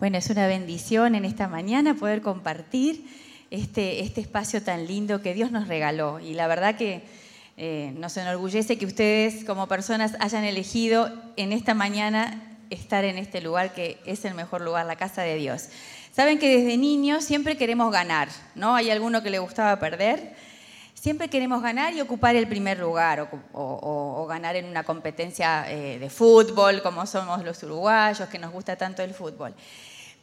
Bueno, es una bendición en esta mañana poder compartir este, este espacio tan lindo que Dios nos regaló. Y la verdad que eh, nos enorgullece que ustedes como personas hayan elegido en esta mañana estar en este lugar que es el mejor lugar, la casa de Dios. Saben que desde niños siempre queremos ganar, ¿no? Hay alguno que le gustaba perder. Siempre queremos ganar y ocupar el primer lugar o, ganar en una competencia eh, de fútbol, como somos los uruguayos, que nos gusta tanto el fútbol.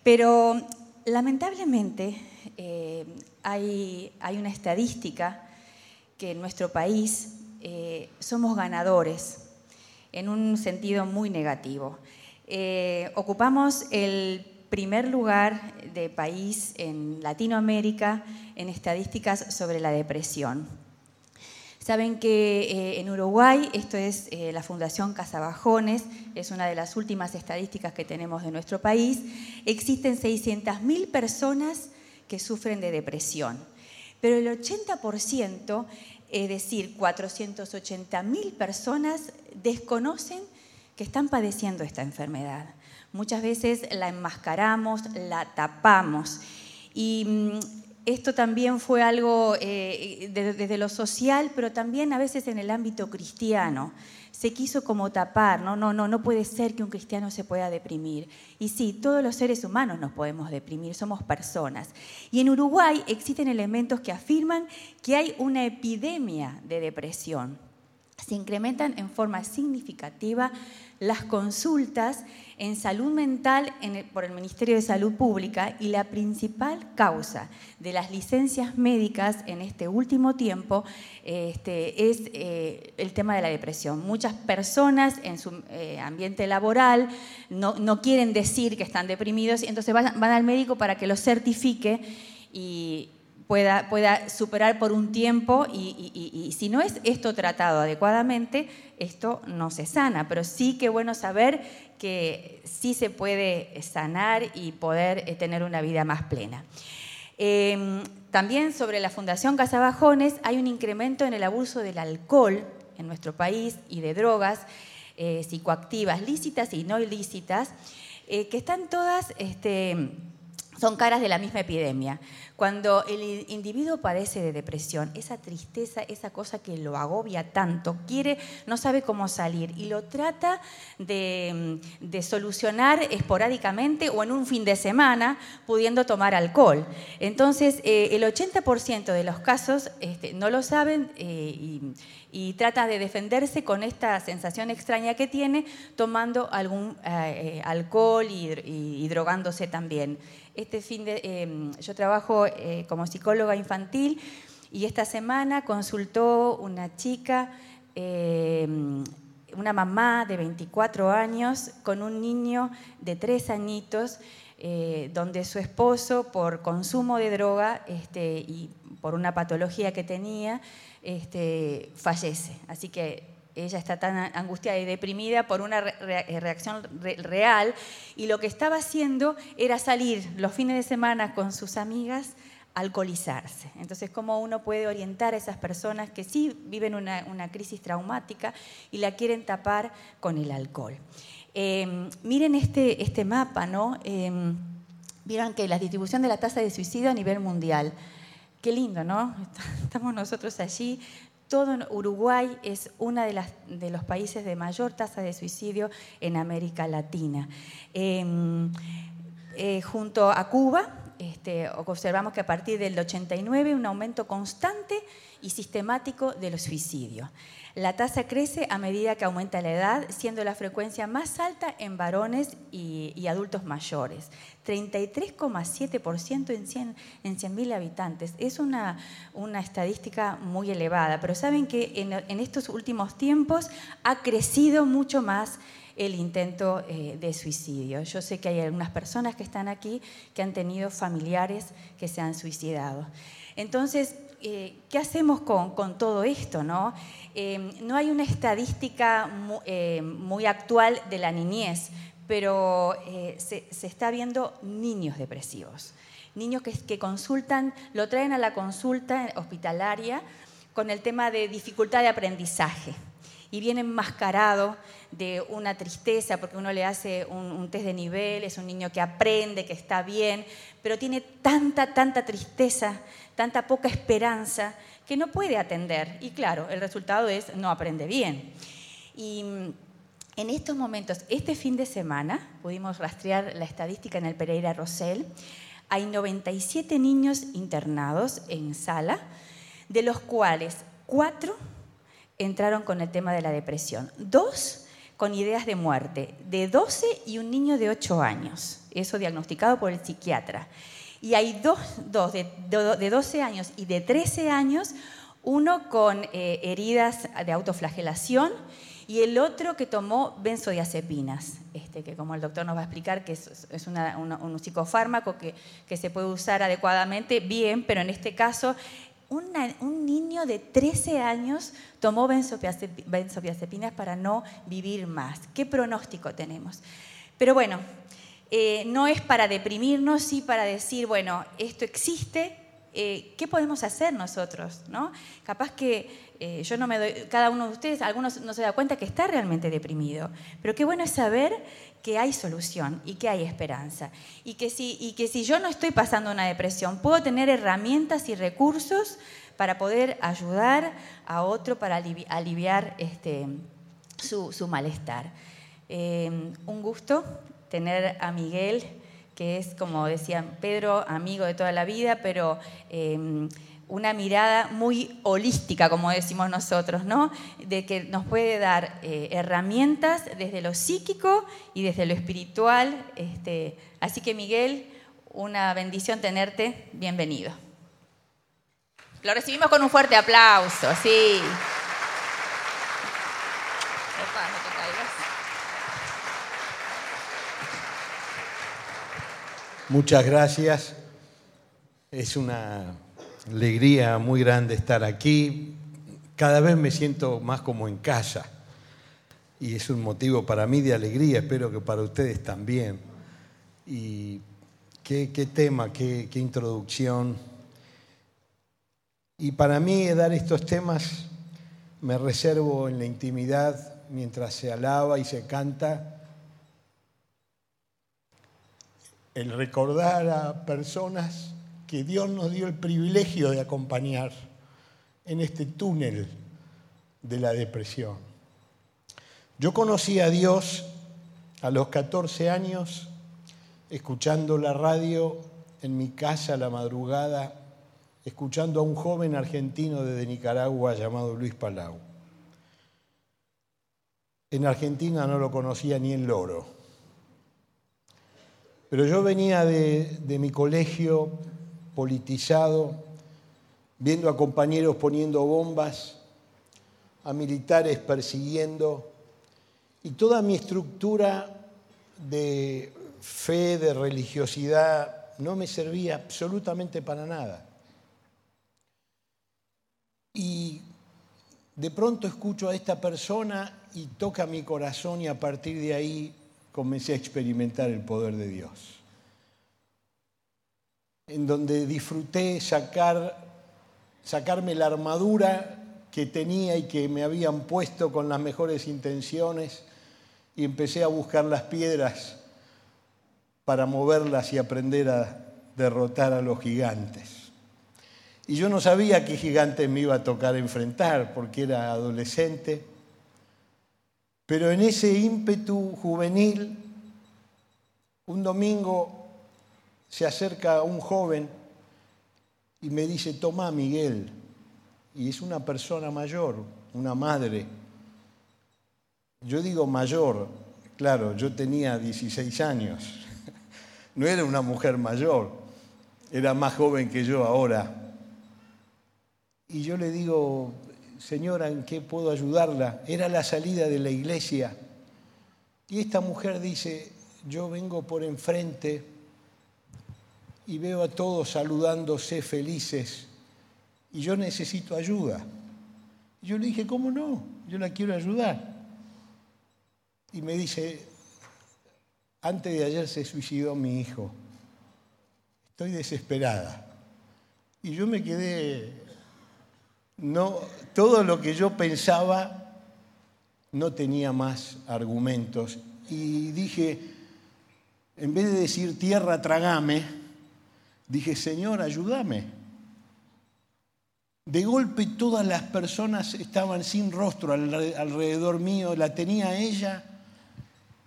Pero lamentablemente eh, hay, una estadística que en nuestro país eh, somos ganadores en un sentido muy negativo. Eh, ocupamos el primer lugar de país en Latinoamérica en estadísticas sobre la depresión. Saben que eh, en Uruguay, esto es eh, la Fundación Casabajones, es una de las últimas estadísticas que tenemos de nuestro país, existen 600.000 personas que sufren de depresión, pero el 80%, es decir, 480.000 personas desconocen que están padeciendo esta enfermedad. Muchas veces la enmascaramos, la tapamos. Y mm, esto también fue algo eh, desde, lo social, pero también a veces en el ámbito cristiano. Se quiso como tapar, no, no, no, no puede ser que un cristiano se pueda deprimir. Y sí, todos los seres humanos nos podemos deprimir, somos personas. Y en Uruguay existen elementos que afirman que hay una epidemia de depresión. Se incrementan en forma significativa las consultas en salud mental por el Ministerio de Salud Pública y la principal causa de las licencias médicas en este último tiempo este, es eh, el tema de la depresión. Muchas personas en su eh, ambiente laboral no, quieren decir que están deprimidos y entonces van, van al médico para que lo certifique y, pueda, superar por un tiempo y, si no es esto tratado adecuadamente, esto no se sana. Pero sí que bueno saber que sí se puede sanar y poder eh, tener una vida más plena. Em, también sobre la Fundación Casabajones hay un incremento en el abuso del alcohol en nuestro país y de drogas eh, psicoactivas lícitas y no ilícitas, eh, que están todas... Este, son caras de la misma epidemia. Cuando el individuo padece de depresión, esa tristeza, esa cosa que lo agobia tanto, quiere, no sabe cómo salir y lo trata de, solucionar esporádicamente o en un fin de semana pudiendo tomar alcohol. Entonces, eh, el 80% de los casos este, no lo saben eh, y, trata de defenderse con esta sensación extraña que tiene tomando algún eh, alcohol y drogándose también. Este fin de, em, yo trabajo eh, como psicóloga infantil y esta semana consultó una chica, em, una mamá de 24 años con un niño de 3 añitos, eh, donde su esposo por consumo de droga este, y por una patología que tenía, este, fallece. Así que ella está tan angustiada y deprimida por una eh, reacción real y lo que estaba haciendo era salir los fines de semana con sus amigas a alcoholizarse. Entonces, ¿cómo uno puede orientar a esas personas que sí viven una, crisis traumática y la quieren tapar con el alcohol? Em, miren este, este mapa, ¿no? Eh, Vieron que la distribución de la tasa de suicidio a nivel mundial. Qué lindo, ¿no? Estamos nosotros allí todo Uruguay es uno de, los países de mayor tasa de suicidio en América Latina. Em, eh, junto a Cuba, este, observamos que a partir del 89 un aumento constante y sistemático de los suicidios. La tasa crece a medida que aumenta la edad, siendo la frecuencia más alta en varones y, adultos mayores. 33,7% en 100.000 en 100 habitantes. Es una, una, estadística muy elevada, pero saben que en, estos últimos tiempos ha crecido mucho más el intento eh, de suicidio. Yo sé que hay algunas personas que están aquí que han tenido familiares que se han suicidado. Entonces, eh, ¿qué hacemos con, todo esto? No? No hay una estadística eh, muy, actual de la niñez, pero se, está viendo niños depresivos, niños que, consultan, lo traen a la consulta hospitalaria con el tema de dificultad de aprendizaje. Y viene enmascarado de una tristeza, porque uno le hace un, test de nivel, es un niño que aprende, que está bien, pero tiene tanta, tanta tristeza, tanta poca esperanza, que no puede atender. Y claro, el resultado es no aprende bien. Y mm, en estos momentos, este fin de semana, pudimos rastrear la estadística en el Pereira Rosell, hay 97 niños internados en sala, de los cuales cuatro entraron con el tema de la depresión, dos con ideas de muerte, de 12 y un niño de 8 años, eso diagnosticado por el psiquiatra. Y hay dos, dos de, 12 años y de 13 años, uno con eh, heridas de autoflagelación y el otro que tomó benzodiazepinas, este, que como el doctor nos va a explicar, que es, un psicofármaco que, que, se puede usar adecuadamente, bien, pero en este caso un niño de 13 años tomó benzodiazepinas para no vivir más. ¿Qué pronóstico tenemos? Pero bueno, eh, no es para deprimirnos, sí para decir, bueno, esto existe, eh, ¿qué podemos hacer nosotros? ¿no? Capaz que eh, yo no me doy, cada uno de ustedes, algunos no se da cuenta que está realmente deprimido, pero qué bueno es saber que hay solución y que hay esperanza. Y que, si, y que si yo no estoy pasando una depresión, puedo tener herramientas y recursos para poder ayudar a otro para aliviar este, su, malestar. Eh, un gusto tener a Miguel, que es, como decía Pedro, amigo de toda la vida, pero... Eh, una mirada muy holística, como decimos nosotros, ¿no? De que nos puede dar eh, herramientas desde lo psíquico y desde lo espiritual. Este, así que Miguel, una bendición tenerte, bienvenido. Lo recibimos con un fuerte aplauso, sí. Muchas gracias. Es una alegría muy grande estar aquí. Cada vez me siento más como en casa y es un motivo para mí de alegría, espero que para ustedes también. Y qué, tema, qué, introducción. Y para mí dar estos temas me reservo en la intimidad mientras se alaba y se canta el recordar a personas que Dios nos dio el privilegio de acompañar en este túnel de la depresión. Yo conocí a Dios a los 14 años, escuchando la radio en mi casa a la madrugada, escuchando a un joven argentino desde Nicaragua llamado Luis Palau. En Argentina no lo conocía ni en loro. Pero yo venía de, de mi colegio politizado, viendo a compañeros poniendo bombas, a militares persiguiendo, y toda mi estructura de fe, de religiosidad, no me servía absolutamente para nada. Y de pronto escucho a esta persona y toca mi corazón y a partir de ahí comencé a experimentar el poder de Dios en donde disfruté sacar, sacarme la armadura que tenía y que me habían puesto con las mejores intenciones y empecé a buscar las piedras para moverlas y aprender a derrotar a los gigantes. Y yo no sabía qué gigantes me iba a tocar enfrentar porque era adolescente, pero en ese ímpetu juvenil, un domingo se acerca un joven y me dice, toma Miguel. Y es una persona mayor, una madre. Yo digo mayor, claro, yo tenía 16 años. No era una mujer mayor, era más joven que yo ahora. Y yo le digo, señora, ¿en qué puedo ayudarla? Era la salida de la iglesia. Y esta mujer dice, yo vengo por enfrente y veo a todos saludándose felices y yo necesito ayuda. Yo le dije, ¿cómo no? Yo la quiero ayudar. Y me dice, antes de ayer se suicidó mi hijo. Estoy desesperada. Y yo me quedé, no, todo lo que yo pensaba no tenía más argumentos y dije, en vez de decir tierra, tragame, dije, Señor, ayúdame. De golpe todas las personas estaban sin rostro alrededor mío, la tenía ella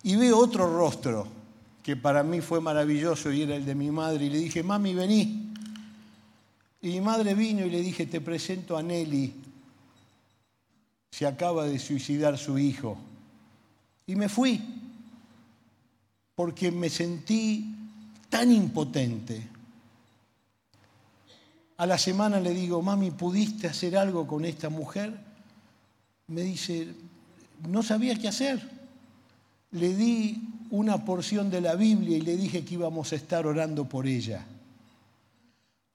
y veo otro rostro que para mí fue maravilloso y era el de mi madre y le dije, mami, vení. Y mi madre vino y le dije, te presento a Nelly, se acaba de suicidar su hijo. Y me fui, porque me sentí tan impotente. A la semana le digo, mami, ¿pudiste hacer algo con esta mujer? Me dice, no sabía qué hacer. Le di una porción de la Biblia y le dije que íbamos a estar orando por ella.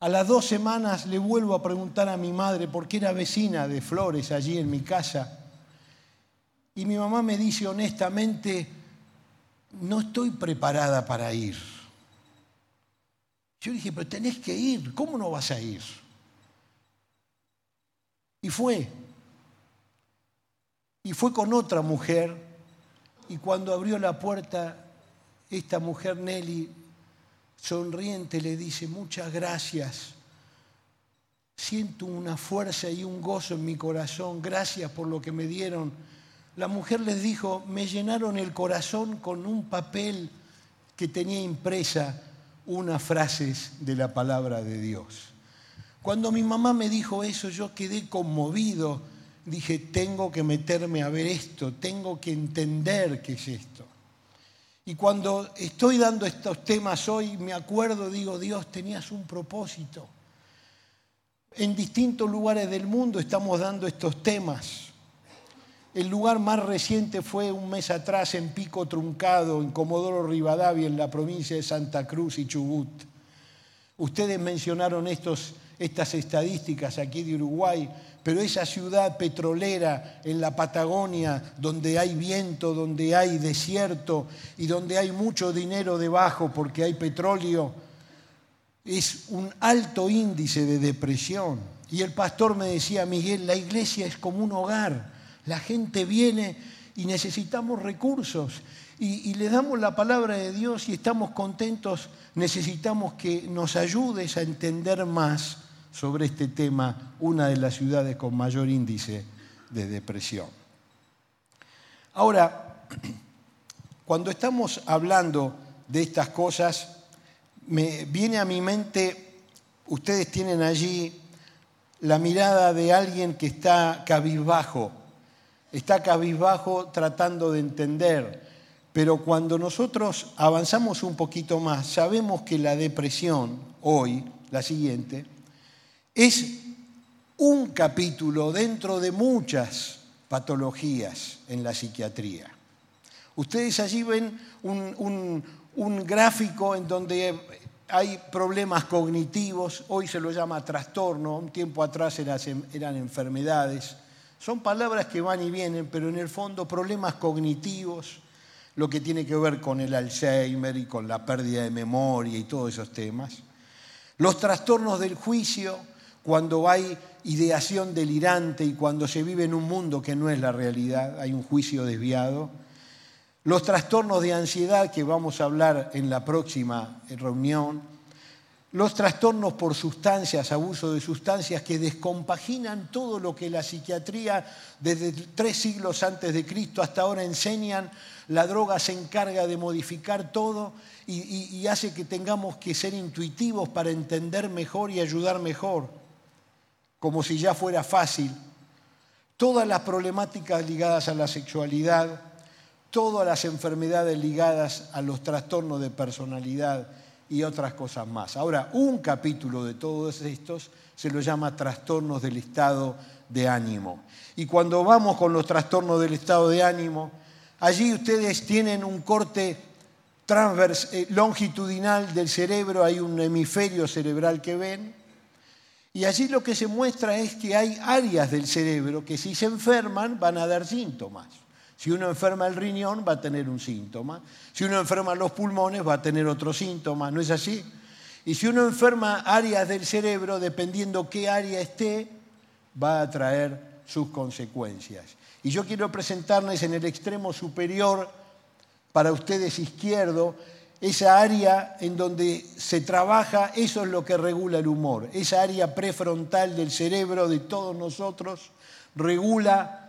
A las dos semanas le vuelvo a preguntar a mi madre, porque era vecina de Flores allí en mi casa, y mi mamá me dice honestamente, no estoy preparada para ir. Yo dije, pero tenés que ir, ¿cómo no vas a ir? Y fue. Y fue con otra mujer, y cuando abrió la puerta, esta mujer Nelly sonriente le dice, muchas gracias. Siento una fuerza y un gozo en mi corazón. Gracias por lo que me dieron. La mujer les dijo, me llenaron el corazón con un papel que tenía impresa unas frases de la palabra de Dios. Cuando mi mamá me dijo eso, yo quedé conmovido. Dije, tengo que meterme a ver esto, tengo que entender qué es esto. Y cuando estoy dando estos temas hoy, me acuerdo, digo, Dios, tenías un propósito. En distintos lugares del mundo estamos dando estos temas. El lugar más reciente fue un mes atrás en Pico Truncado, en Comodoro Rivadavia, en la provincia de Santa Cruz y Chubut. Ustedes mencionaron estos, estas estadísticas aquí de Uruguay pero esa ciudad petrolera en la Patagonia, donde hay viento, donde hay desierto y donde hay mucho dinero debajo porque hay petróleo, es un alto índice de depresión. Y el pastor me decía, Miguel, la iglesia es como un hogar, la gente viene y necesitamos recursos y, le damos la palabra de Dios y estamos contentos, necesitamos que nos ayudes a entender más sobre este tema una de las ciudades con mayor índice de depresión. Ahora, cuando estamos hablando de estas cosas, me viene a mi mente, ustedes tienen allí la mirada de alguien que está cabizbajo, está cabizbajo tratando de entender, pero cuando nosotros avanzamos un poquito más, sabemos que la depresión hoy, la siguiente, es un capítulo dentro de muchas patologías en la psiquiatría. Ustedes allí ven un, gráfico en donde hay problemas cognitivos, hoy se lo llama trastorno, un tiempo atrás eran enfermedades. Son palabras que van y vienen, pero en el fondo problemas cognitivos, lo que tiene que ver con el Alzheimer y con la pérdida de memoria y todos esos temas. Los trastornos del juicio, cuando hay ideación delirante y cuando se vive en un mundo que no es la realidad, hay un juicio desviado. Los trastornos de ansiedad que vamos a hablar en la próxima reunión. Los trastornos por sustancias, abuso de sustancias que descompaginan todo lo que la psiquiatría desde tres siglos antes de Cristo hasta ahora enseñan. La droga se encarga de modificar todo y, y hace que tengamos que ser intuitivos para entender mejor y ayudar mejor como si ya fuera fácil, todas las problemáticas ligadas a la sexualidad, todas las enfermedades ligadas a los trastornos de personalidad y otras cosas más. Ahora, un capítulo de todos estos se lo llama trastornos del estado de ánimo. Y cuando vamos con los trastornos del estado de ánimo, allí ustedes tienen un corte transvers, eh, longitudinal del cerebro, hay un hemisferio cerebral que ven, y allí lo que se muestra es que hay áreas del cerebro que si se enferman van a dar síntomas. Si uno enferma el riñón va a tener un síntoma. Si uno enferma los pulmones va a tener otro síntoma. ¿No es así? Y si uno enferma áreas del cerebro, dependiendo qué área esté, va a traer sus consecuencias. Y yo quiero presentarles en el extremo superior, para ustedes izquierdo, esa área en donde se trabaja, eso es lo que regula el humor. Esa área prefrontal del cerebro de todos nosotros regula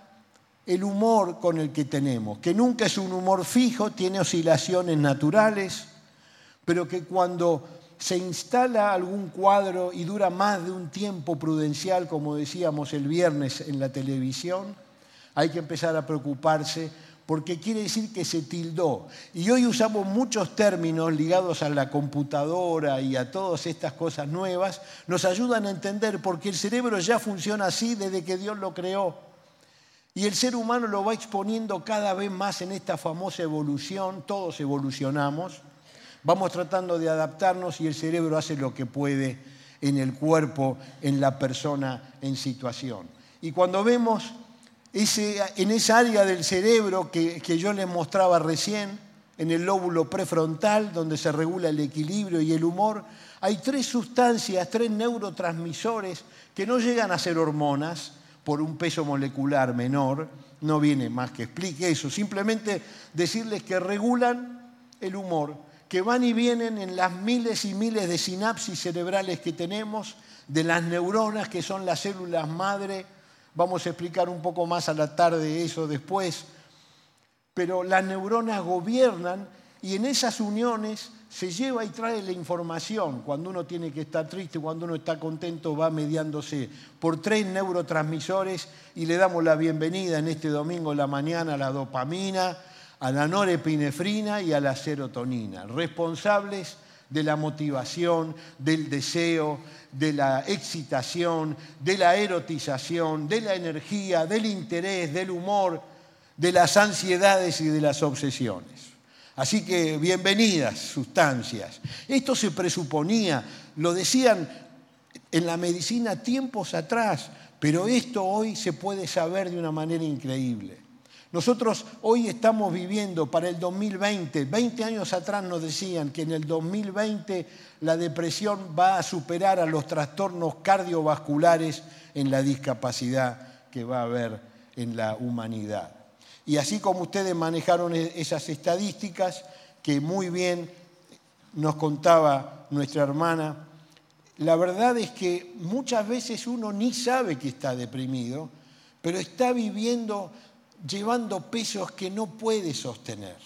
el humor con el que tenemos, que nunca es un humor fijo, tiene oscilaciones naturales, pero que cuando se instala algún cuadro y dura más de un tiempo prudencial, como decíamos el viernes en la televisión, hay que empezar a preocuparse porque quiere decir que se tildó. Y hoy usamos muchos términos ligados a la computadora y a todas estas cosas nuevas, nos ayudan a entender porque el cerebro ya funciona así desde que Dios lo creó. Y el ser humano lo va exponiendo cada vez más en esta famosa evolución, todos evolucionamos, vamos tratando de adaptarnos y el cerebro hace lo que puede en el cuerpo, en la persona en situación. Y cuando vemos en esa área del cerebro que, que yo les mostraba recién, en el lóbulo prefrontal, donde se regula el equilibrio y el humor, hay tres sustancias, tres neurotransmisores que no llegan a ser hormonas por un peso molecular menor, no viene más que explique eso, simplemente decirles que regulan el humor, que van y vienen en las miles y miles de sinapsis cerebrales que tenemos, de las neuronas que son las células madre Vamos a explicar un poco más a la tarde eso después. Pero las neuronas gobiernan y en esas uniones se lleva y trae la información. Cuando uno tiene que estar triste, cuando uno está contento, va mediándose por tres neurotransmisores y le damos la bienvenida en este domingo en la mañana a la dopamina, a la norepinefrina y a la serotonina, responsables de la motivación, del deseo, de la excitación, de la erotización, de la energía, del interés, del humor, de las ansiedades y de las obsesiones. Así que bienvenidas sustancias. Esto se presuponía, lo decían en la medicina tiempos atrás, pero esto hoy se puede saber de una manera increíble. Nosotros hoy estamos viviendo para el 2020, 20 años atrás nos decían que en el 2020 la depresión va a superar a los trastornos cardiovasculares en la discapacidad que va a haber en la humanidad. Y así como ustedes manejaron e-, esas estadísticas que muy bien nos contaba nuestra hermana, la verdad es que muchas veces uno ni sabe que está deprimido, pero está viviendo llevando pesos que no puede sostener.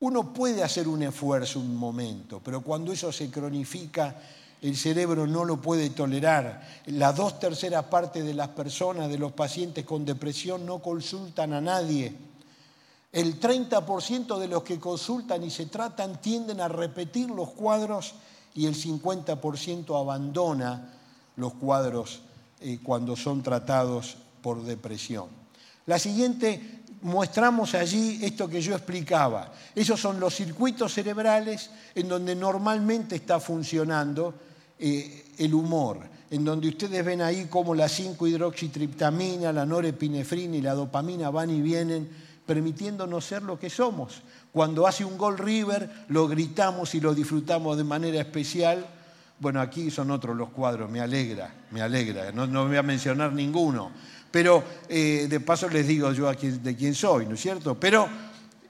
Uno puede hacer un esfuerzo un momento, pero cuando eso se cronifica, el cerebro no lo puede tolerar. Las dos terceras partes de las personas, de los pacientes con depresión, no consultan a nadie. El 30% de los que consultan y se tratan tienden a repetir los cuadros y el 50% abandona los cuadros eh, cuando son tratados por depresión. La siguiente mostramos allí esto que yo explicaba. Esos son los circuitos cerebrales en donde normalmente está funcionando eh, el humor, en donde ustedes ven ahí cómo la 5-hidroxitriptamina, la norepinefrina y la dopamina van y vienen permitiéndonos ser lo que somos. Cuando hace un gol River, lo gritamos y lo disfrutamos de manera especial. Bueno, aquí son otros los cuadros, me alegra, me alegra, no, voy a mencionar ninguno pero eh, de paso les digo yo de quién soy, ¿no es cierto? Pero,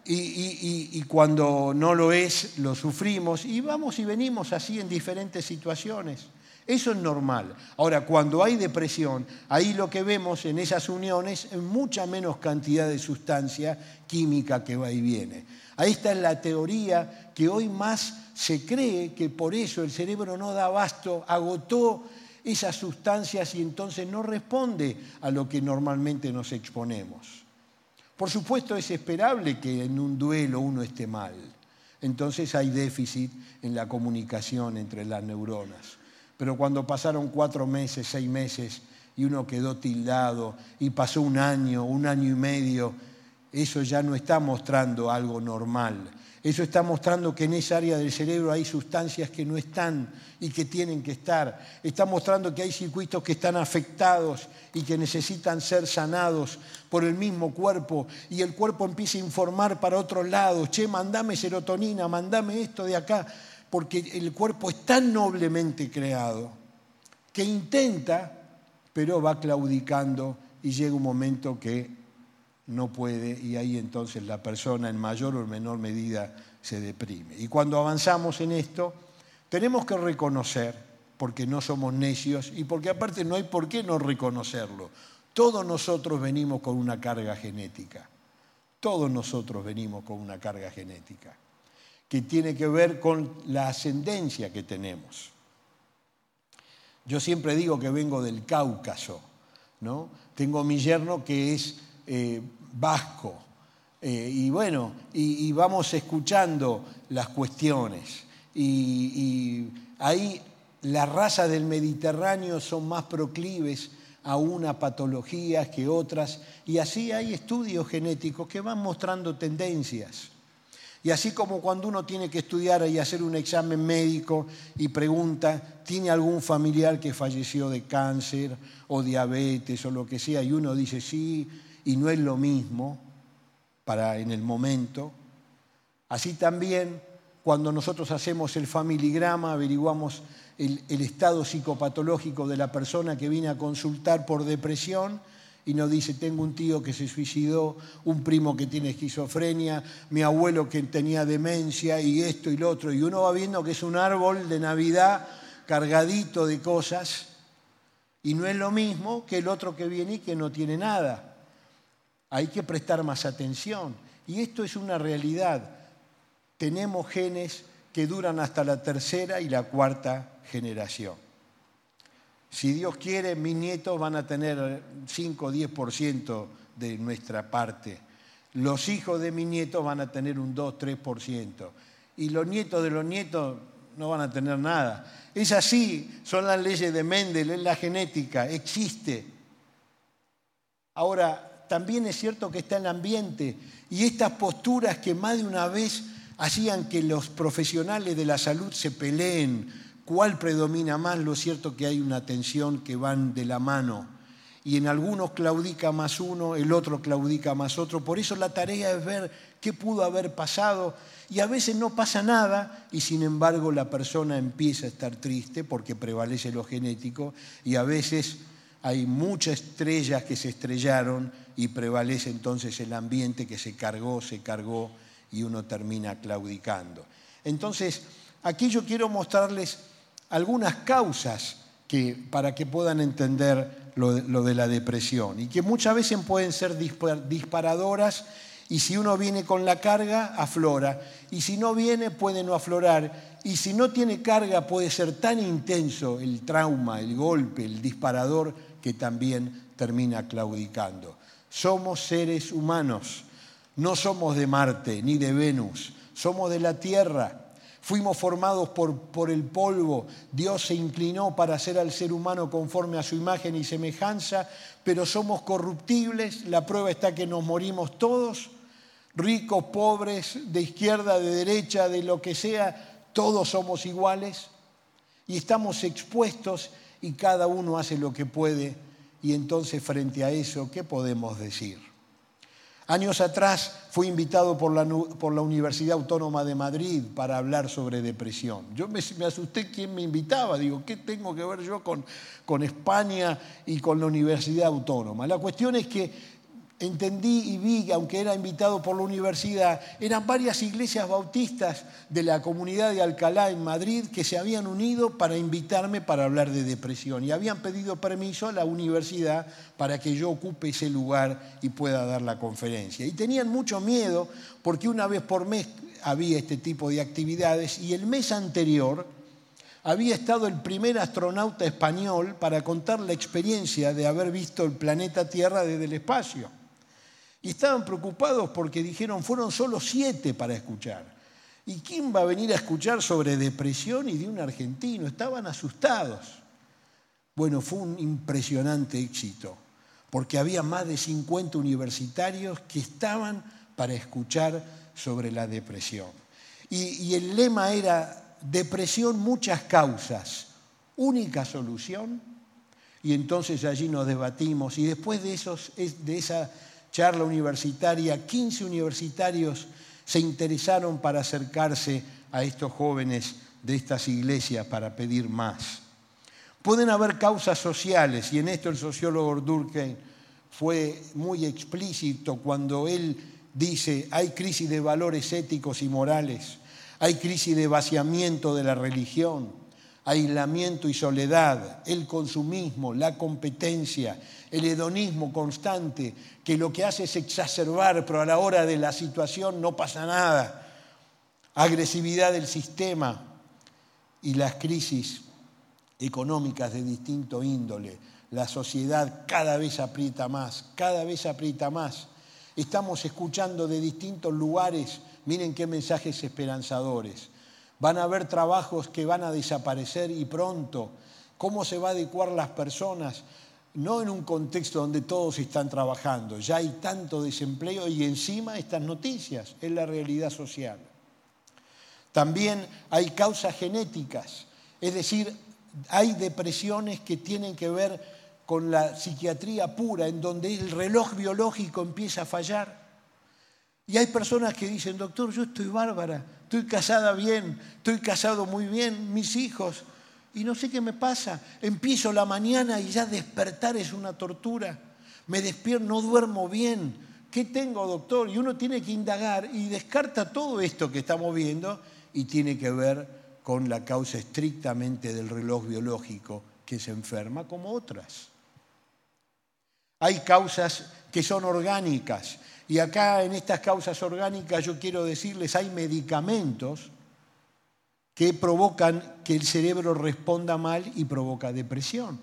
y, cuando no lo es, lo sufrimos y vamos y venimos así en diferentes situaciones. Eso es normal. Ahora, cuando hay depresión, ahí lo que vemos en esas uniones es mucha menos cantidad de sustancia química que va y viene. Ahí está la teoría que hoy más se cree que por eso el cerebro no da abasto, agotó esas sustancias y entonces no responde a lo que normalmente nos exponemos. Por supuesto es esperable que en un duelo uno esté mal. Entonces hay déficit en la comunicación entre las neuronas. Pero cuando pasaron cuatro meses, seis meses y uno quedó tildado y pasó un año, un año y medio, eso ya no está mostrando algo normal eso está mostrando que en esa área del cerebro hay sustancias que no están y que tienen que estar. Está mostrando que hay circuitos que están afectados y que necesitan ser sanados por el mismo cuerpo. Y el cuerpo empieza a informar para otros lados. Che, mandame serotonina, mandame esto de acá. Porque el cuerpo es tan noblemente creado que intenta, pero va claudicando y llega un momento que no puede y ahí entonces la persona en mayor o menor medida se deprime. Y cuando avanzamos en esto, tenemos que reconocer, porque no somos necios y porque aparte no hay por qué no reconocerlo, todos nosotros venimos con una carga genética, todos nosotros venimos con una carga genética que tiene que ver con la ascendencia que tenemos. Yo siempre digo que vengo del Cáucaso, ¿no? Tengo mi yerno que es eh, vasco, eh, y bueno, y, vamos escuchando las cuestiones. Y, ahí las razas del Mediterráneo son más proclives a una patología que otras, y así hay estudios genéticos que van mostrando tendencias. Y así como cuando uno tiene que estudiar y hacer un examen médico y pregunta, ¿tiene algún familiar que falleció de cáncer o diabetes o lo que sea? Y uno dice sí, y no es lo mismo para en el momento. Así también, cuando nosotros hacemos el familigrama, averiguamos el, el estado psicopatológico de la persona que viene a consultar por depresión, y nos dice, tengo un tío que se suicidó, un primo que tiene esquizofrenia, mi abuelo que tenía demencia y esto y lo otro. Y uno va viendo que es un árbol de Navidad cargadito de cosas y no es lo mismo que el otro que viene y que no tiene nada. Hay que prestar más atención. Y esto es una realidad. Tenemos genes que duran hasta la tercera y la cuarta generación. Si Dios quiere, mis nietos van a tener 5 o 10% de nuestra parte. Los hijos de mis nietos van a tener un 2, 3%. Y los nietos de los nietos no van a tener nada. Es así, son las leyes de Mendel, es la genética, existe. Ahora, también es cierto que está el ambiente y estas posturas que más de una vez hacían que los profesionales de la salud se peleen cuál predomina más, lo cierto que hay una tensión que van de la mano. Y en algunos claudica más uno, el otro claudica más otro. Por eso la tarea es ver qué pudo haber pasado. Y a veces no pasa nada y sin embargo la persona empieza a estar triste porque prevalece lo genético. Y a veces hay muchas estrellas que se estrellaron y prevalece entonces el ambiente que se cargó, se cargó y uno termina claudicando. Entonces, aquí yo quiero mostrarles algunas causas que, para que puedan entender lo de, la depresión y que muchas veces pueden ser disparadoras y si uno viene con la carga, aflora. Y si no viene, puede no aflorar. Y si no tiene carga, puede ser tan intenso el trauma, el golpe, el disparador, que también termina claudicando. Somos seres humanos. No somos de Marte ni de Venus. Somos de la Tierra. Fuimos formados por, por, el polvo. Dios se inclinó para hacer al ser humano conforme a su imagen y semejanza, pero somos corruptibles. La prueba está que nos morimos todos, ricos, pobres, de izquierda, de derecha, de lo que sea, todos somos iguales y estamos expuestos y cada uno hace lo que puede. Y entonces frente a eso, ¿qué podemos decir? Años atrás fui invitado por la, por la, Universidad Autónoma de Madrid para hablar sobre depresión. Yo me, asusté quién me invitaba, digo, ¿qué tengo que ver yo con, con España y con la Universidad Autónoma? La cuestión es que entendí y vi, aunque era invitado por la universidad, eran varias iglesias bautistas de la comunidad de Alcalá en Madrid que se habían unido para invitarme para hablar de depresión y habían pedido permiso a la universidad para que yo ocupe ese lugar y pueda dar la conferencia. Y tenían mucho miedo porque una vez por mes había este tipo de actividades y el mes anterior había estado el primer astronauta español para contar la experiencia de haber visto el planeta Tierra desde el espacio. Y estaban preocupados porque dijeron, fueron solo siete para escuchar. ¿Y quién va a venir a escuchar sobre depresión y de un argentino? Estaban asustados. Bueno, fue un impresionante éxito, porque había más de 50 universitarios que estaban para escuchar sobre la depresión. Y, el lema era, depresión, muchas causas, única solución. Y entonces allí nos debatimos y después de, esos, de esa charla universitaria, 15 universitarios se interesaron para acercarse a estos jóvenes de estas iglesias para pedir más. Pueden haber causas sociales, y en esto el sociólogo Durkheim fue muy explícito cuando él dice, hay crisis de valores éticos y morales, hay crisis de vaciamiento de la religión, aislamiento y soledad, el consumismo, la competencia, el hedonismo constante, que lo que hace es exacerbar, pero a la hora de la situación no pasa nada, agresividad del sistema y las crisis económicas de distinto índole. La sociedad cada vez aprieta más, cada vez aprieta más. Estamos escuchando de distintos lugares, miren qué mensajes esperanzadores. Van a haber trabajos que van a desaparecer y pronto. ¿Cómo se va a adecuar las personas? No en un contexto donde todos están trabajando, ya hay tanto desempleo y encima estas noticias, es la realidad social. También hay causas genéticas, es decir, hay depresiones que tienen que ver con la psiquiatría pura, en donde el reloj biológico empieza a fallar. Y hay personas que dicen, doctor, yo estoy bárbara, estoy casada bien, estoy casado muy bien, mis hijos, y no sé qué me pasa. Empiezo la mañana y ya despertar es una tortura. Me despierto, no duermo bien. ¿Qué tengo, doctor? Y uno tiene que indagar y descarta todo esto que estamos viendo y tiene que ver con la causa estrictamente del reloj biológico que se enferma como otras. Hay causas que son orgánicas y acá en estas causas orgánicas yo quiero decirles, hay medicamentos que provocan que el cerebro responda mal y provoca depresión.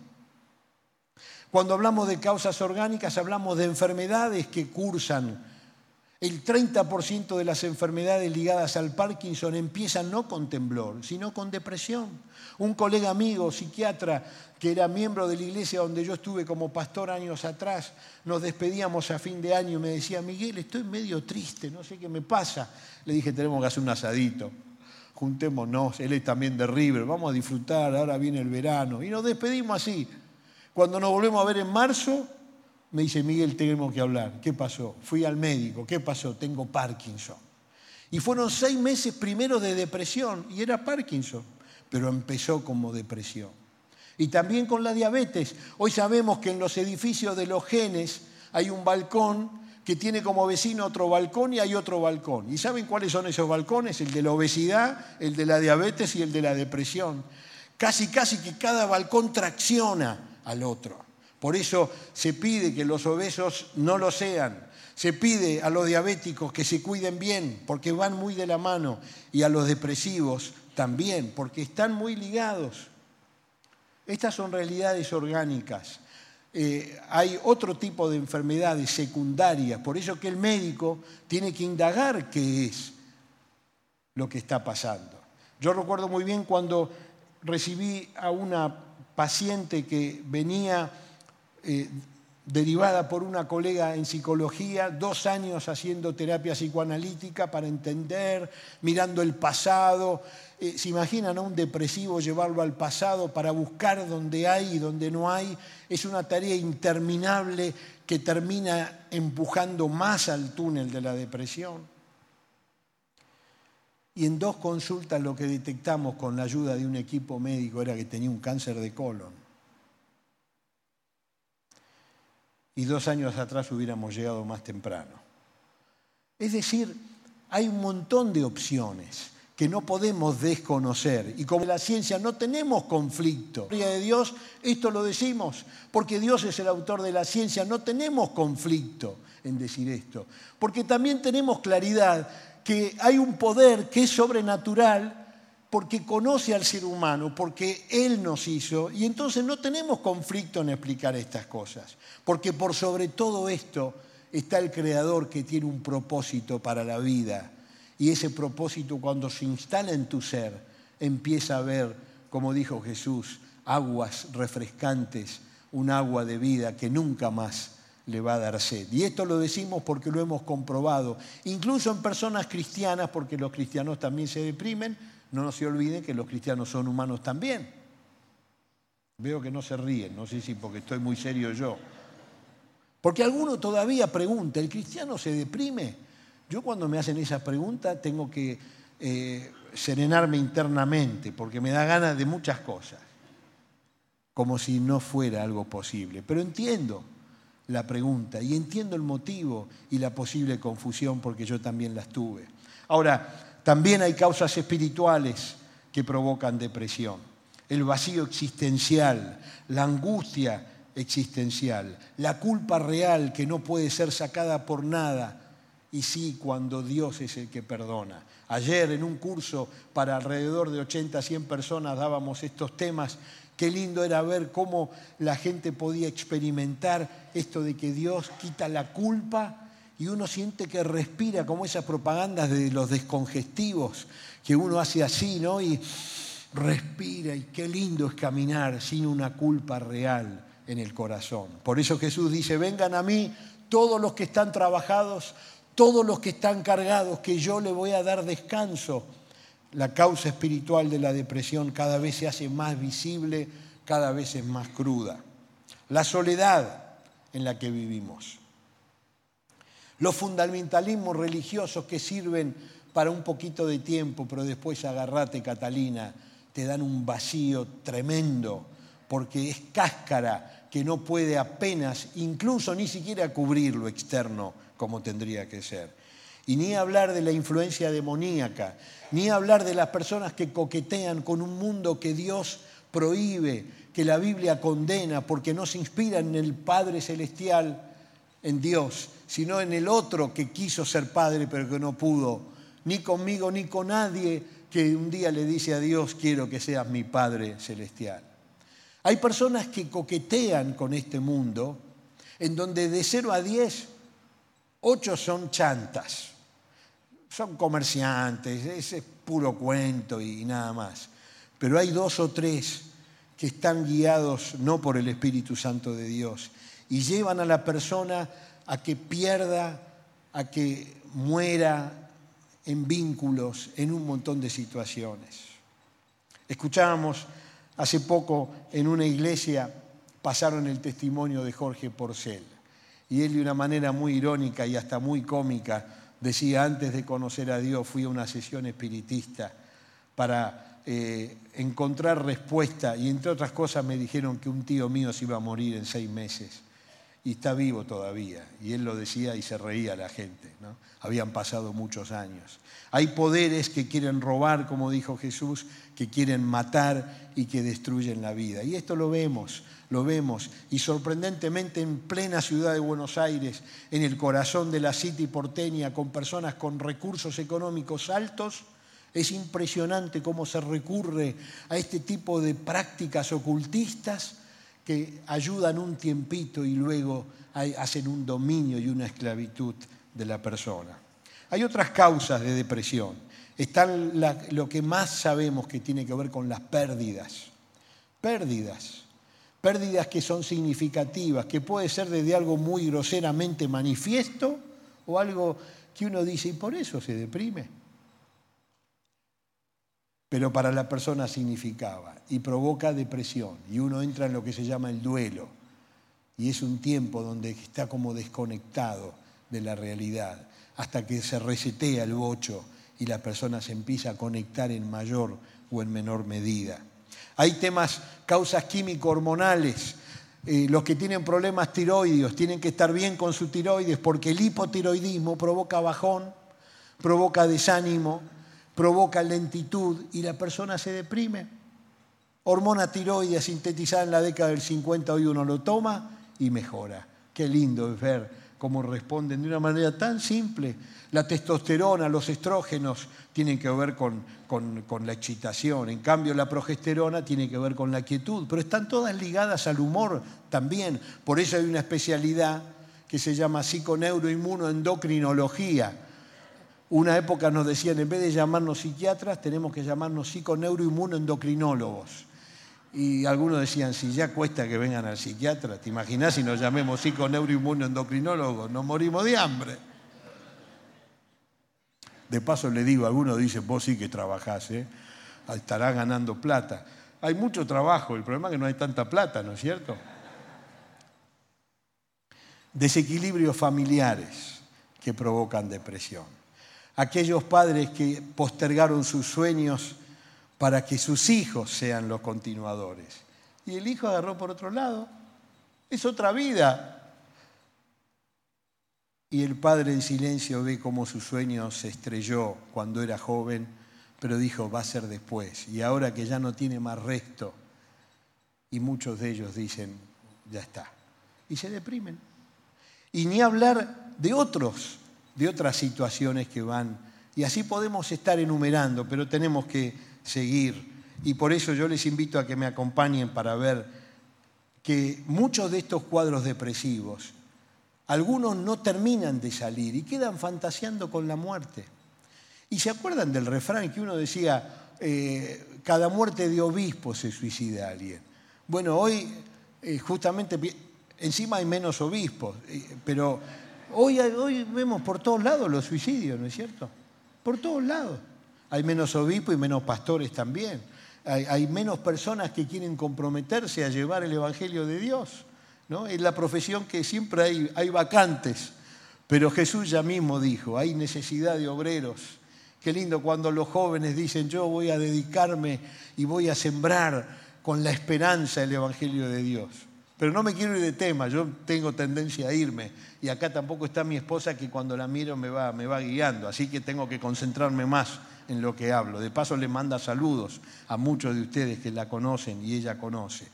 Cuando hablamos de causas orgánicas hablamos de enfermedades que cursan el 30% de las enfermedades ligadas al Parkinson empiezan no con temblor, sino con depresión. Un colega amigo, psiquiatra, que era miembro de la iglesia donde yo estuve como pastor años atrás, nos despedíamos a fin de año y me decía, Miguel, estoy medio triste, no sé qué me pasa. Le dije, tenemos que hacer un asadito, juntémonos, él es también de River, vamos a disfrutar, ahora viene el verano. Y nos despedimos así. Cuando nos volvemos a ver en marzo, me dice, Miguel, tenemos que hablar. ¿Qué pasó? Fui al médico. ¿Qué pasó? Tengo Parkinson. Y fueron seis meses primero de depresión y era Parkinson, pero empezó como depresión. Y también con la diabetes. Hoy sabemos que en los edificios de los genes hay un balcón que tiene como vecino otro balcón y hay otro balcón. ¿Y saben cuáles son esos balcones? El de la obesidad, el de la diabetes y el de la depresión. Casi, casi que cada balcón tracciona al otro. Por eso se pide que los obesos no lo sean. Se pide a los diabéticos que se cuiden bien, porque van muy de la mano, y a los depresivos también, porque están muy ligados. Estas son realidades orgánicas. Eh, hay otro tipo de enfermedades secundarias, por eso que el médico tiene que indagar qué es lo que está pasando. Yo recuerdo muy bien cuando recibí a una paciente que venía eh, derivada por una colega en psicología, dos años haciendo terapia psicoanalítica para entender, mirando el pasado. Eh, ¿Se imaginan a un depresivo llevarlo al pasado para buscar donde hay y donde no hay? Es una tarea interminable que termina empujando más al túnel de la depresión. Y en dos consultas lo que detectamos con la ayuda de un equipo médico era que tenía un cáncer de colon. Y dos años atrás hubiéramos llegado más temprano. Es decir, hay un montón de opciones que no podemos desconocer. Y como la ciencia no tenemos conflicto. de Dios, esto lo decimos, porque Dios es el autor de la ciencia, no tenemos conflicto en decir esto. Porque también tenemos claridad que hay un poder que es sobrenatural porque conoce al ser humano, porque Él nos hizo, y entonces no tenemos conflicto en explicar estas cosas, porque por sobre todo esto está el Creador que tiene un propósito para la vida, y ese propósito cuando se instala en tu ser, empieza a ver, como dijo Jesús, aguas refrescantes, un agua de vida que nunca más le va a dar sed. Y esto lo decimos porque lo hemos comprobado, incluso en personas cristianas, porque los cristianos también se deprimen, no se olviden que los cristianos son humanos también. Veo que no se ríen, no sé si porque estoy muy serio yo. Porque alguno todavía pregunta, ¿el cristiano se deprime? Yo cuando me hacen esa pregunta tengo que eh, serenarme internamente, porque me da ganas de muchas cosas, como si no fuera algo posible. Pero entiendo la pregunta y entiendo el motivo y la posible confusión porque yo también las tuve. Ahora, también hay causas espirituales que provocan depresión. El vacío existencial, la angustia existencial, la culpa real que no puede ser sacada por nada y sí cuando Dios es el que perdona. Ayer en un curso para alrededor de 80, 100 personas dábamos estos temas. Qué lindo era ver cómo la gente podía experimentar esto de que Dios quita la culpa y uno siente que respira como esas propagandas de los descongestivos que uno hace así, ¿no? Y respira y qué lindo es caminar sin una culpa real en el corazón. Por eso Jesús dice, vengan a mí todos los que están trabajados, todos los que están cargados, que yo le voy a dar descanso. La causa espiritual de la depresión cada vez se hace más visible, cada vez es más cruda. La soledad en la que vivimos. Los fundamentalismos religiosos que sirven para un poquito de tiempo, pero después agarrate, Catalina, te dan un vacío tremendo, porque es cáscara que no puede apenas, incluso ni siquiera cubrir lo externo como tendría que ser. Y ni hablar de la influencia demoníaca, ni hablar de las personas que coquetean con un mundo que Dios prohíbe, que la Biblia condena, porque no se inspiran en el Padre Celestial, en Dios, sino en el otro que quiso ser Padre pero que no pudo, ni conmigo ni con nadie que un día le dice a Dios, quiero que seas mi Padre Celestial. Hay personas que coquetean con este mundo, en donde de 0 a 10 Ocho son chantas, son comerciantes, ese es puro cuento y nada más. Pero hay dos o tres que están guiados no por el Espíritu Santo de Dios y llevan a la persona a que pierda, a que muera en vínculos, en un montón de situaciones. Escuchábamos hace poco en una iglesia, pasaron el testimonio de Jorge Porcel y él de una manera muy irónica y hasta muy cómica decía, antes de conocer a Dios fui a una sesión espiritista para eh, encontrar respuesta y entre otras cosas me dijeron que un tío mío se iba a morir en seis meses y está vivo todavía. Y él lo decía y se reía la gente. ¿no? Habían pasado muchos años. Hay poderes que quieren robar, como dijo Jesús, que quieren matar y que destruyen la vida. Y esto lo vemos lo vemos. Y sorprendentemente en plena ciudad de Buenos Aires, en el corazón de la City porteña, con personas con recursos económicos altos, es impresionante cómo se recurre a este tipo de prácticas ocultistas que ayudan un tiempito y luego hacen un dominio y una esclavitud de la persona. Hay otras causas de depresión. Está lo que más sabemos que tiene que ver con las pérdidas. Pérdidas pérdidas que son significativas, que puede ser desde algo muy groseramente manifiesto o algo que uno dice y por eso se deprime. Pero para la persona significaba y provoca depresión y uno entra en lo que se llama el duelo y es un tiempo donde está como desconectado de la realidad hasta que se resetea el bocho y la persona se empieza a conectar en mayor o en menor medida. Hay temas, causas químico-hormonales. Eh, los que tienen problemas tiroideos tienen que estar bien con su tiroides porque el hipotiroidismo provoca bajón, provoca desánimo, provoca lentitud y la persona se deprime. Hormona tiroidea sintetizada en la década del 50, hoy uno lo toma y mejora. Qué lindo es ver cómo responden de una manera tan simple. La testosterona, los estrógenos tienen que ver con, con, la excitación, en cambio la progesterona tiene que ver con la quietud, pero están todas ligadas al humor también. Por eso hay una especialidad que se llama psiconeuroinmunoendocrinología. Una época nos decían, en vez de llamarnos psiquiatras, tenemos que llamarnos psiconeuroinmunoendocrinólogos y algunos decían, si ya cuesta que vengan al psiquiatra, ¿te imaginas si nos llamemos psiconeuroinmunoendocrinólogos? Nos morimos de hambre. De paso le digo, algunos dicen, vos sí que trabajás, ¿eh? estará ganando plata. Hay mucho trabajo, el problema es que no hay tanta plata, ¿no es cierto? Desequilibrios familiares que provocan depresión. Aquellos padres que postergaron sus sueños para que sus hijos sean los continuadores. Y el hijo agarró por otro lado. Es otra vida. Y el padre en silencio ve cómo su sueño se estrelló cuando era joven, pero dijo, va a ser después. Y ahora que ya no tiene más resto, y muchos de ellos dicen, ya está. Y se deprimen. Y ni hablar de otros, de otras situaciones que van. Y así podemos estar enumerando, pero tenemos que seguir. Y por eso yo les invito a que me acompañen para ver que muchos de estos cuadros depresivos, algunos no terminan de salir y quedan fantaseando con la muerte. Y se acuerdan del refrán que uno decía, eh, cada muerte de obispo se suicida alguien. Bueno, hoy eh, justamente encima hay menos obispos, eh, pero hoy, vemos por todos lados los suicidios, ¿no es cierto? Por todos lados. Hay menos obispos y menos pastores también. Hay, menos personas que quieren comprometerse a llevar el Evangelio de Dios. ¿no? Es la profesión que siempre hay, hay vacantes. Pero Jesús ya mismo dijo, hay necesidad de obreros. Qué lindo cuando los jóvenes dicen, yo voy a dedicarme y voy a sembrar con la esperanza el Evangelio de Dios. Pero no me quiero ir de tema, yo tengo tendencia a irme. Y acá tampoco está mi esposa que cuando la miro me va, me va guiando, así que tengo que concentrarme más en lo que hablo. De paso le manda saludos a muchos de ustedes que la conocen y ella conoce.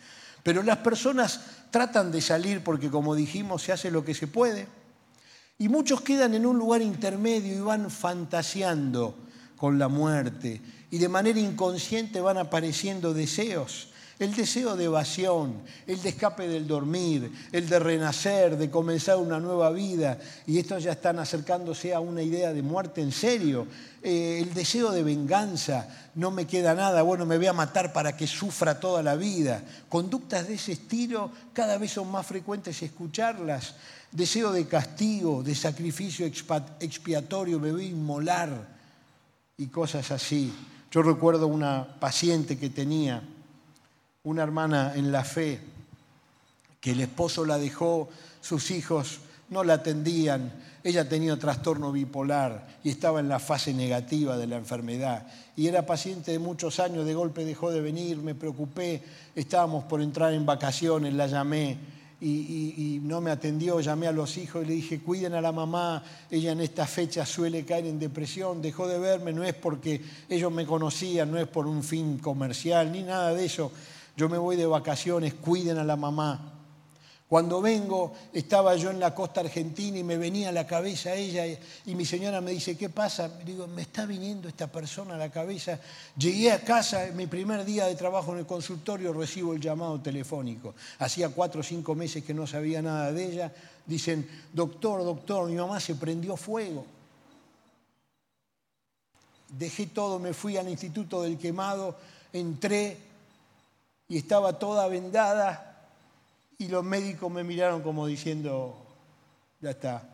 Pero las personas tratan de salir porque, como dijimos, se hace lo que se puede. Y muchos quedan en un lugar intermedio y van fantaseando con la muerte. Y de manera inconsciente van apareciendo deseos el deseo de evasión, el de escape del dormir, el de renacer, de comenzar una nueva vida, y estos ya están acercándose a una idea de muerte en serio, eh, el deseo de venganza, no me queda nada, bueno, me voy a matar para que sufra toda la vida. Conductas de ese estilo cada vez son más frecuentes escucharlas. Deseo de castigo, de sacrificio expiatorio, me voy a inmolar y cosas así. Yo recuerdo una paciente que tenía una hermana en la fe, que el esposo la dejó, sus hijos no la atendían, ella tenía trastorno bipolar y estaba en la fase negativa de la enfermedad. Y era paciente de muchos años, de golpe dejó de venir, me preocupé, estábamos por entrar en vacaciones, la llamé y, no me atendió, llamé a los hijos y le dije, cuiden a la mamá, ella en esta fecha suele caer en depresión, dejó de verme, no es porque ellos me conocían, no es por un fin comercial, ni nada de eso yo me voy de vacaciones, cuiden a la mamá. Cuando vengo, estaba yo en la costa argentina y me venía a la cabeza ella y mi señora me dice, ¿qué pasa? Digo, me está viniendo esta persona a la cabeza. Llegué a casa, mi primer día de trabajo en el consultorio, recibo el llamado telefónico. Hacía cuatro o cinco meses que no sabía nada de ella. Dicen, doctor, doctor, mi mamá se prendió fuego. Dejé todo, me fui al Instituto del Quemado, entré, y estaba toda vendada y los médicos me miraron como diciendo, ya está.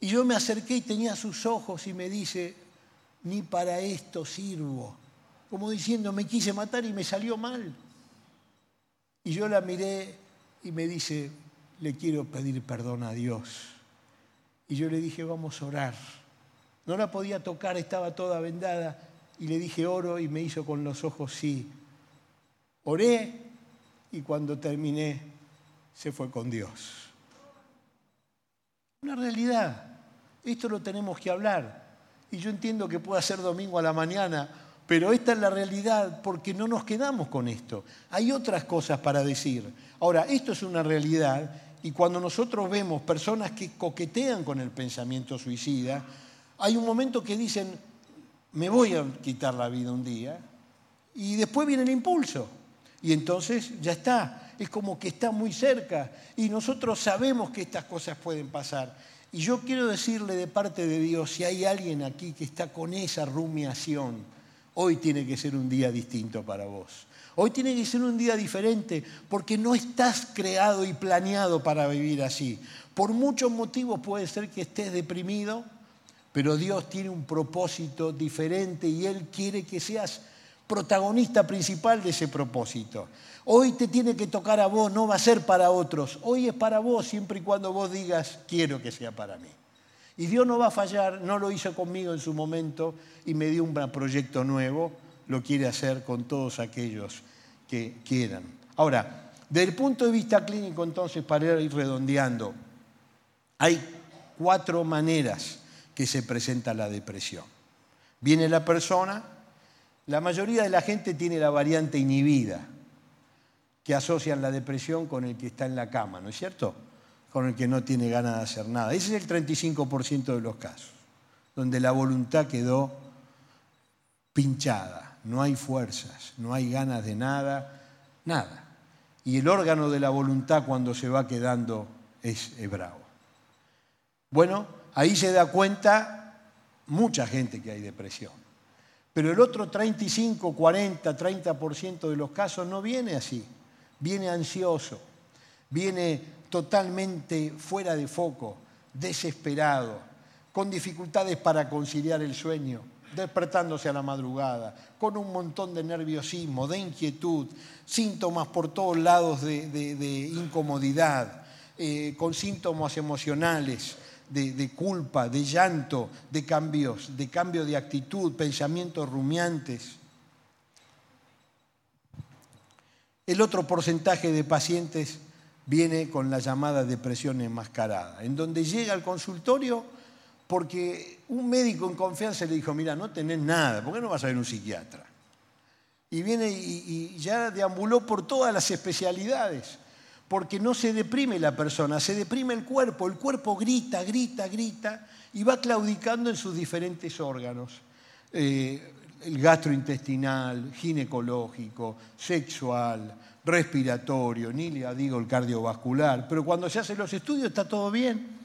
Y yo me acerqué y tenía sus ojos y me dice, ni para esto sirvo. Como diciendo, me quise matar y me salió mal. Y yo la miré y me dice, le quiero pedir perdón a Dios. Y yo le dije, vamos a orar. No la podía tocar, estaba toda vendada. Y le dije, oro y me hizo con los ojos sí. Oré y cuando terminé se fue con Dios. Una realidad. Esto lo tenemos que hablar. Y yo entiendo que pueda ser domingo a la mañana, pero esta es la realidad porque no nos quedamos con esto. Hay otras cosas para decir. Ahora, esto es una realidad y cuando nosotros vemos personas que coquetean con el pensamiento suicida, hay un momento que dicen, me voy a quitar la vida un día, y después viene el impulso. Y entonces ya está, es como que está muy cerca y nosotros sabemos que estas cosas pueden pasar. Y yo quiero decirle de parte de Dios, si hay alguien aquí que está con esa rumiación, hoy tiene que ser un día distinto para vos. Hoy tiene que ser un día diferente porque no estás creado y planeado para vivir así. Por muchos motivos puede ser que estés deprimido, pero Dios tiene un propósito diferente y Él quiere que seas protagonista principal de ese propósito. Hoy te tiene que tocar a vos, no va a ser para otros. Hoy es para vos siempre y cuando vos digas, quiero que sea para mí. Y Dios no va a fallar, no lo hizo conmigo en su momento y me dio un proyecto nuevo, lo quiere hacer con todos aquellos que quieran. Ahora, desde el punto de vista clínico, entonces, para ir redondeando, hay cuatro maneras que se presenta la depresión. Viene la persona, la mayoría de la gente tiene la variante inhibida, que asocian la depresión con el que está en la cama, ¿no es cierto? Con el que no tiene ganas de hacer nada. Ese es el 35% de los casos, donde la voluntad quedó pinchada, no hay fuerzas, no hay ganas de nada, nada. Y el órgano de la voluntad cuando se va quedando es, bravo. Bueno, ahí se da cuenta mucha gente que hay depresión. Pero el otro 35, 40, 30% de los casos no viene así. Viene ansioso, viene totalmente fuera de foco, desesperado, con dificultades para conciliar el sueño, despertándose a la madrugada, con un montón de nerviosismo, de inquietud, síntomas por todos lados de, incomodidad, eh, con síntomas emocionales, de, de, culpa, de llanto, de cambios, de cambio de actitud, pensamientos rumiantes. El otro porcentaje de pacientes viene con la llamada depresión enmascarada, en donde llega al consultorio porque un médico en confianza le dijo, mira, no tenés nada, ¿por qué no vas a ver un psiquiatra? Y viene y, ya deambuló por todas las especialidades, porque no se deprime la persona, se deprime el cuerpo, el cuerpo grita, grita, grita y va claudicando en sus diferentes órganos. Eh, el gastrointestinal, ginecológico, sexual, respiratorio, ni le digo el cardiovascular, pero cuando se hacen los estudios está todo bien.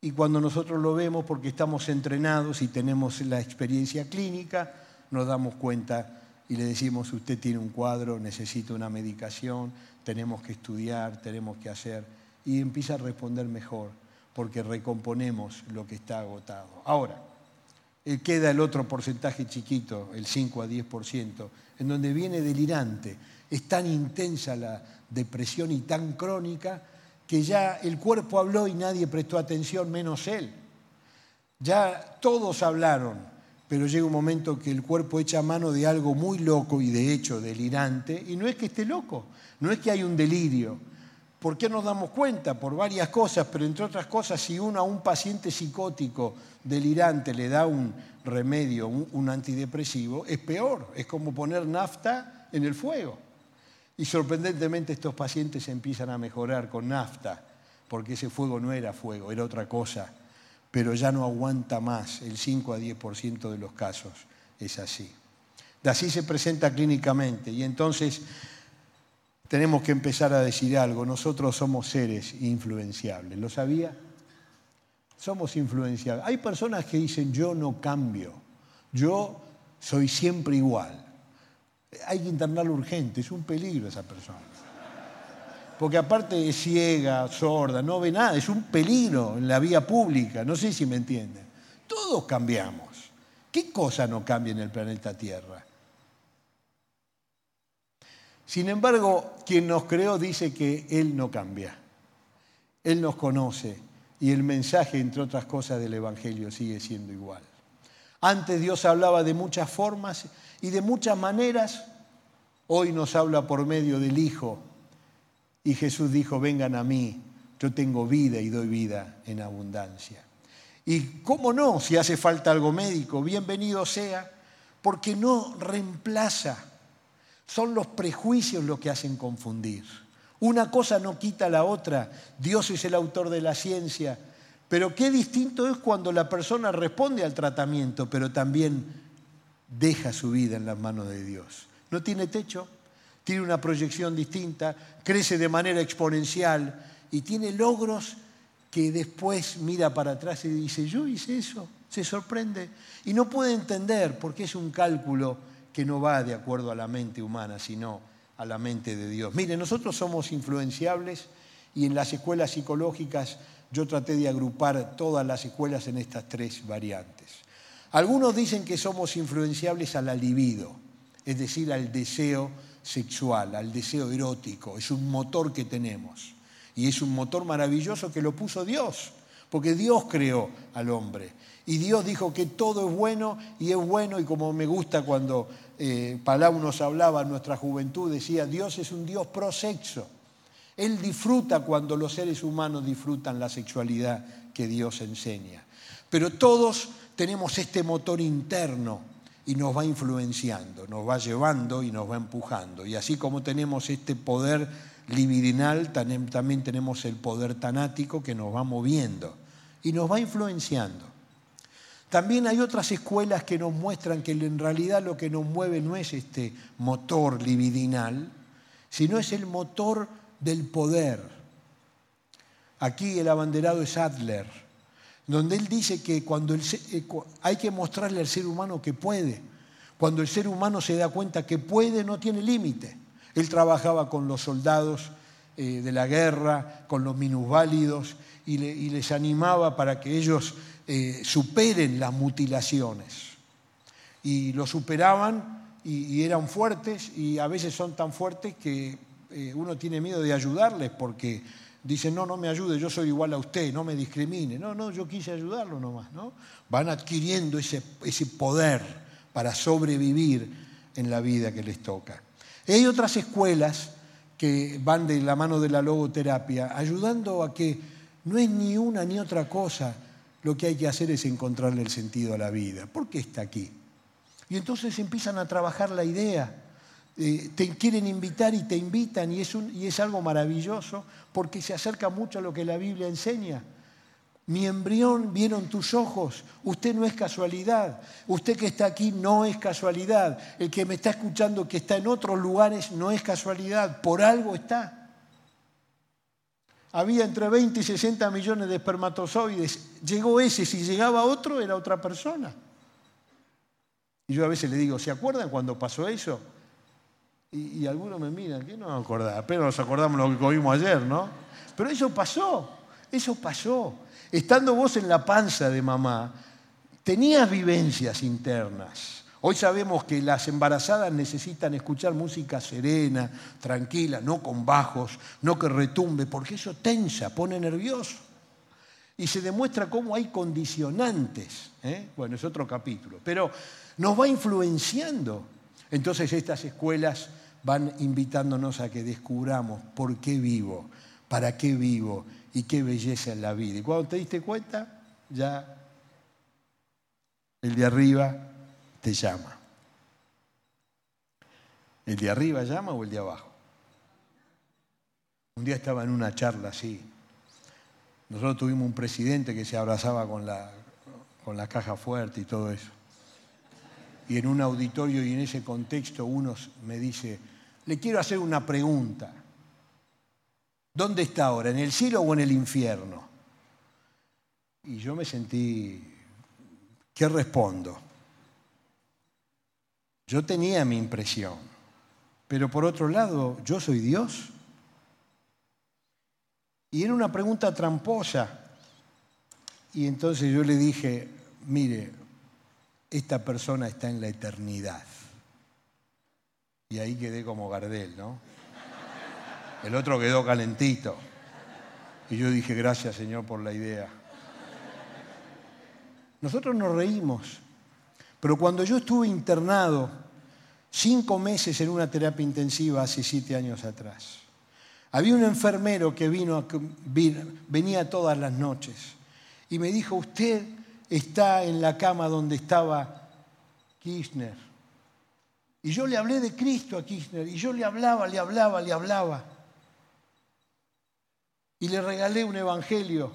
Y cuando nosotros lo vemos porque estamos entrenados y tenemos la experiencia clínica, nos damos cuenta y le decimos, usted tiene un cuadro, necesita una medicación, tenemos que estudiar, tenemos que hacer, y empieza a responder mejor, porque recomponemos lo que está agotado. Ahora, eh, queda el otro porcentaje chiquito, el 5 a 10%, en donde viene delirante. Es tan intensa la depresión y tan crónica que ya el cuerpo habló y nadie prestó atención menos él. Ya todos hablaron, pero llega un momento que el cuerpo echa mano de algo muy loco y de hecho delirante, y no es que esté loco, no es que hay un delirio, ¿Por qué nos damos cuenta? Por varias cosas, pero entre otras cosas, si uno a un paciente psicótico delirante le da un remedio, un, antidepresivo, es peor, es como poner nafta en el fuego. Y sorprendentemente estos pacientes empiezan a mejorar con nafta, porque ese fuego no era fuego, era otra cosa, pero ya no aguanta más, el 5 a 10% de los casos es así. De así se presenta clínicamente y entonces tenemos que empezar a decir algo. Nosotros somos seres influenciables. ¿Lo sabía? Somos influenciables. Hay personas que dicen yo no cambio, yo soy siempre igual. Hay que internarlo urgente, es un peligro esa persona. Porque aparte es ciega, sorda, no ve nada, es un peligro en la vía pública, no sé si me entienden. Todos cambiamos. ¿Qué cosa no cambia en el planeta Tierra? Sin embargo, quien nos creó dice que Él no cambia. Él nos conoce y el mensaje, entre otras cosas, del Evangelio sigue siendo igual. Antes Dios hablaba de muchas formas y de muchas maneras. Hoy nos habla por medio del Hijo. Y Jesús dijo, vengan a mí, yo tengo vida y doy vida en abundancia. Y cómo no, si hace falta algo médico, bienvenido sea, porque no reemplaza son los prejuicios los que hacen confundir. Una cosa no quita la otra. Dios es el autor de la ciencia. Pero qué distinto es cuando la persona responde al tratamiento, pero también deja su vida en las manos de Dios. No tiene techo, tiene una proyección distinta, crece de manera exponencial y tiene logros que después mira para atrás y dice, yo hice eso, se sorprende y no puede entender porque es un cálculo que no va de acuerdo a la mente humana, sino a la mente de Dios. Mire, nosotros somos influenciables y en las escuelas psicológicas yo traté de agrupar todas las escuelas en estas tres variantes. Algunos dicen que somos influenciables al libido, es decir, al deseo sexual, al deseo erótico. Es un motor que tenemos. Y es un motor maravilloso que lo puso Dios, porque Dios creó al hombre. Y Dios dijo que todo es bueno y es bueno, y como me gusta cuando eh, Palau nos hablaba en nuestra juventud, decía, Dios es un Dios prosexo. Él disfruta cuando los seres humanos disfrutan la sexualidad que Dios enseña. Pero todos tenemos este motor interno y nos va influenciando, nos va llevando y nos va empujando. Y así como tenemos este poder libidinal, también tenemos el poder tanático que nos va moviendo y nos va influenciando. También hay otras escuelas que nos muestran que en realidad lo que nos mueve no es este motor libidinal, sino es el motor del poder. Aquí el abanderado es Adler, donde él dice que cuando eh, hay que mostrarle al ser humano que puede. Cuando el ser humano se da cuenta que puede, no tiene límite. Él trabajaba con los soldados eh, de la guerra, con los minusválidos, y, les animaba para que ellos eh, superen las mutilaciones. Y lo superaban y, eran fuertes, y a veces son tan fuertes que uno tiene miedo de ayudarles porque dicen, no, no me ayude, yo soy igual a usted, no me discrimine. No, no, yo quise ayudarlo nomás, ¿no? Van adquiriendo ese, ese poder para sobrevivir en la vida que les toca. hay otras escuelas que van de la mano de la logoterapia, ayudando a que no es ni una ni otra cosa, lo que hay que hacer es encontrarle el sentido a la vida. ¿Por qué está aquí? Y entonces empiezan a trabajar la idea eh, te quieren invitar y te invitan y es, y es algo maravilloso porque se acerca mucho a lo que la Biblia enseña. Mi embrión vieron tus ojos. Usted no es casualidad. Usted que está aquí no es casualidad. El que me está escuchando que está en otros lugares no es casualidad. Por algo está. Había entre 20 y 60 millones de espermatozoides. Llegó ese. Si llegaba otro, era otra persona. Y yo a veces le digo, ¿se acuerdan cuando pasó eso? Y, algunos me miran, ¿qué no acordar? Pero nos acordamos lo que comimos ayer, ¿no? Pero eso pasó, eso pasó. Estando vos en la panza de mamá, tenías vivencias internas. Hoy sabemos que las embarazadas necesitan escuchar música serena, tranquila, no con bajos, no que retumbe, porque eso tensa, pone nervioso. Y se demuestra cómo hay condicionantes. ¿eh? Bueno, es otro capítulo. Pero nos va influenciando. Entonces estas escuelas van invitándonos a que descubramos por qué vivo, para qué vivo y qué belleza en la vida. Y cuando te diste cuenta, ya el de arriba te llama. ¿El de arriba llama o el de abajo? Un día estaba en una charla así. Nosotros tuvimos un presidente que se abrazaba con la, con la caja fuerte y todo eso. Y en un auditorio y en ese contexto uno me dice, le quiero hacer una pregunta. ¿Dónde está ahora? ¿En el cielo o en el infierno? Y yo me sentí, ¿qué respondo? Yo tenía mi impresión, pero por otro lado, ¿yo soy Dios? Y era una pregunta tramposa. Y entonces yo le dije, mire, esta persona está en la eternidad. Y ahí quedé como Gardel, ¿no? El otro quedó calentito. Y yo dije, gracias Señor por la idea. Nosotros nos reímos, pero cuando yo estuve internado cinco meses en una terapia intensiva hace siete años atrás, había un enfermero que vino, venía todas las noches y me dijo, usted está en la cama donde estaba Kirchner. Y yo le hablé de Cristo a Kirchner, y yo le hablaba, le hablaba, le hablaba. Y le regalé un evangelio.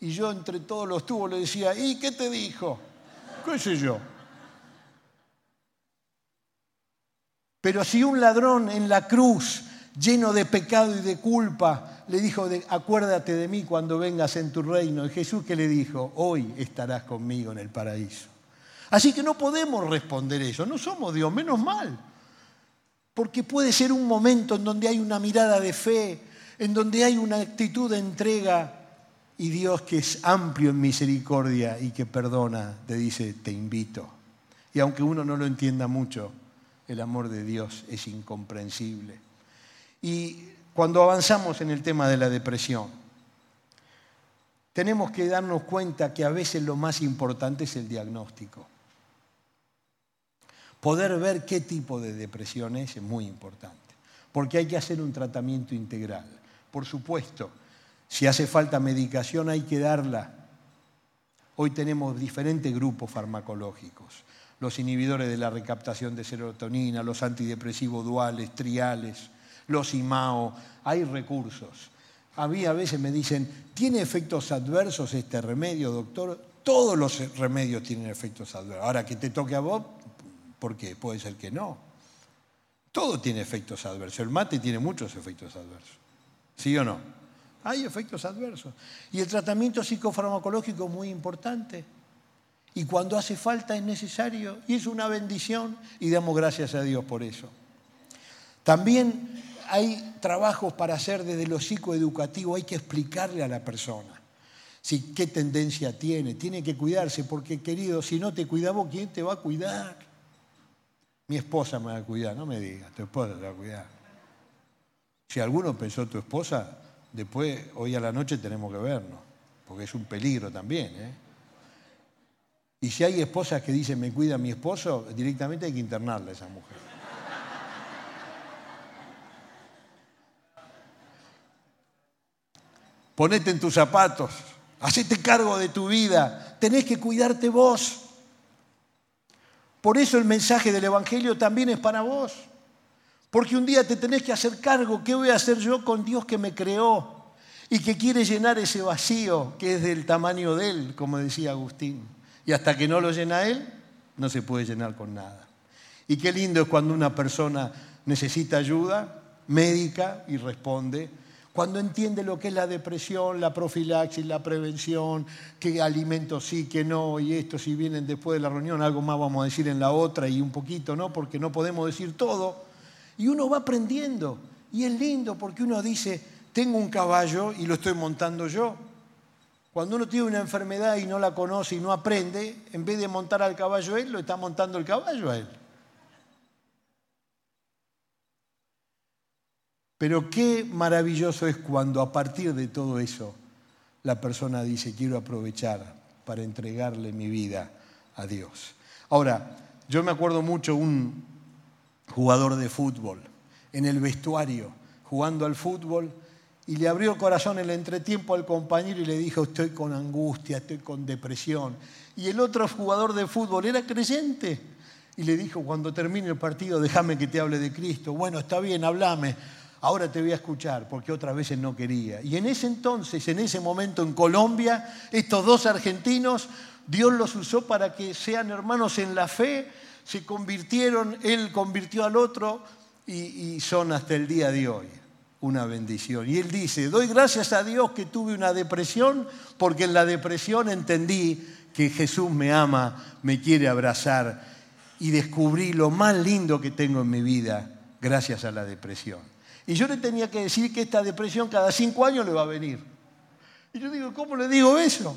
Y yo entre todos los tubos le decía, ¿y qué te dijo? ¿Qué sé yo? Pero si un ladrón en la cruz, lleno de pecado y de culpa, le dijo, acuérdate de mí cuando vengas en tu reino, y Jesús que le dijo, hoy estarás conmigo en el paraíso. Así que no podemos responder eso, no somos Dios, menos mal. Porque puede ser un momento en donde hay una mirada de fe, en donde hay una actitud de entrega y Dios que es amplio en misericordia y que perdona, te dice, te invito. Y aunque uno no lo entienda mucho, el amor de Dios es incomprensible. Y cuando avanzamos en el tema de la depresión, tenemos que darnos cuenta que a veces lo más importante es el diagnóstico. Poder ver qué tipo de depresión es es muy importante, porque hay que hacer un tratamiento integral. por supuesto. Si hace falta medicación hay que darla. Hoy tenemos diferentes grupos farmacológicos. Los inhibidores de la recaptación de serotonina, los antidepresivos duales, triales, los IMAO. Hay recursos. A mí a veces me dicen, ¿tiene efectos adversos este remedio, doctor? Todos los remedios tienen efectos adversos. Ahora que te toque a vos, ¿por qué? Puede ser que no. Todo tiene efectos adversos. El mate tiene muchos efectos adversos. ¿Sí o no? Hay efectos adversos. Y el tratamiento psicofarmacológico es muy importante. Y cuando hace falta es necesario. Y es una bendición. Y damos gracias a Dios por eso. También hay trabajos para hacer desde lo psicoeducativo. Hay que explicarle a la persona si, qué tendencia tiene. Tiene que cuidarse porque, querido, si no te cuidamos, ¿quién te va a cuidar? Mi esposa me va a cuidar. No me digas, tu esposa te va a cuidar. Si alguno pensó tu esposa, después, hoy a la noche tenemos que vernos, porque es un peligro también. ¿eh? Y si hay esposas que dicen me cuida mi esposo, directamente hay que internarla a esa mujer. Ponete en tus zapatos, hacete cargo de tu vida, tenés que cuidarte vos. Por eso el mensaje del Evangelio también es para vos. Porque un día te tenés que hacer cargo, ¿qué voy a hacer yo con Dios que me creó y que quiere llenar ese vacío que es del tamaño de Él, como decía Agustín? Y hasta que no lo llena Él, no se puede llenar con nada. Y qué lindo es cuando una persona necesita ayuda médica y responde, cuando entiende lo que es la depresión, la profilaxis, la prevención, qué alimentos sí, qué no, y esto si vienen después de la reunión, algo más vamos a decir en la otra y un poquito, ¿no? Porque no podemos decir todo. Y uno va aprendiendo. Y es lindo porque uno dice, tengo un caballo y lo estoy montando yo. Cuando uno tiene una enfermedad y no la conoce y no aprende, en vez de montar al caballo él, lo está montando el caballo a él. Pero qué maravilloso es cuando a partir de todo eso la persona dice, quiero aprovechar para entregarle mi vida a Dios. Ahora, yo me acuerdo mucho un, jugador de fútbol, en el vestuario, jugando al fútbol, y le abrió el corazón en el entretiempo al compañero y le dijo, estoy con angustia, estoy con depresión. Y el otro jugador de fútbol era creyente. Y le dijo, cuando termine el partido, déjame que te hable de Cristo. Bueno, está bien, hablame. Ahora te voy a escuchar, porque otras veces no quería. Y en ese entonces, en ese momento en Colombia, estos dos argentinos, Dios los usó para que sean hermanos en la fe se convirtieron, él convirtió al otro y, son hasta el día de hoy una bendición. Y él dice, doy gracias a Dios que tuve una depresión porque en la depresión entendí que Jesús me ama, me quiere abrazar y descubrí lo más lindo que tengo en mi vida gracias a la depresión. Y yo le tenía que decir que esta depresión cada cinco años le va a venir. Y yo digo, ¿cómo le digo eso?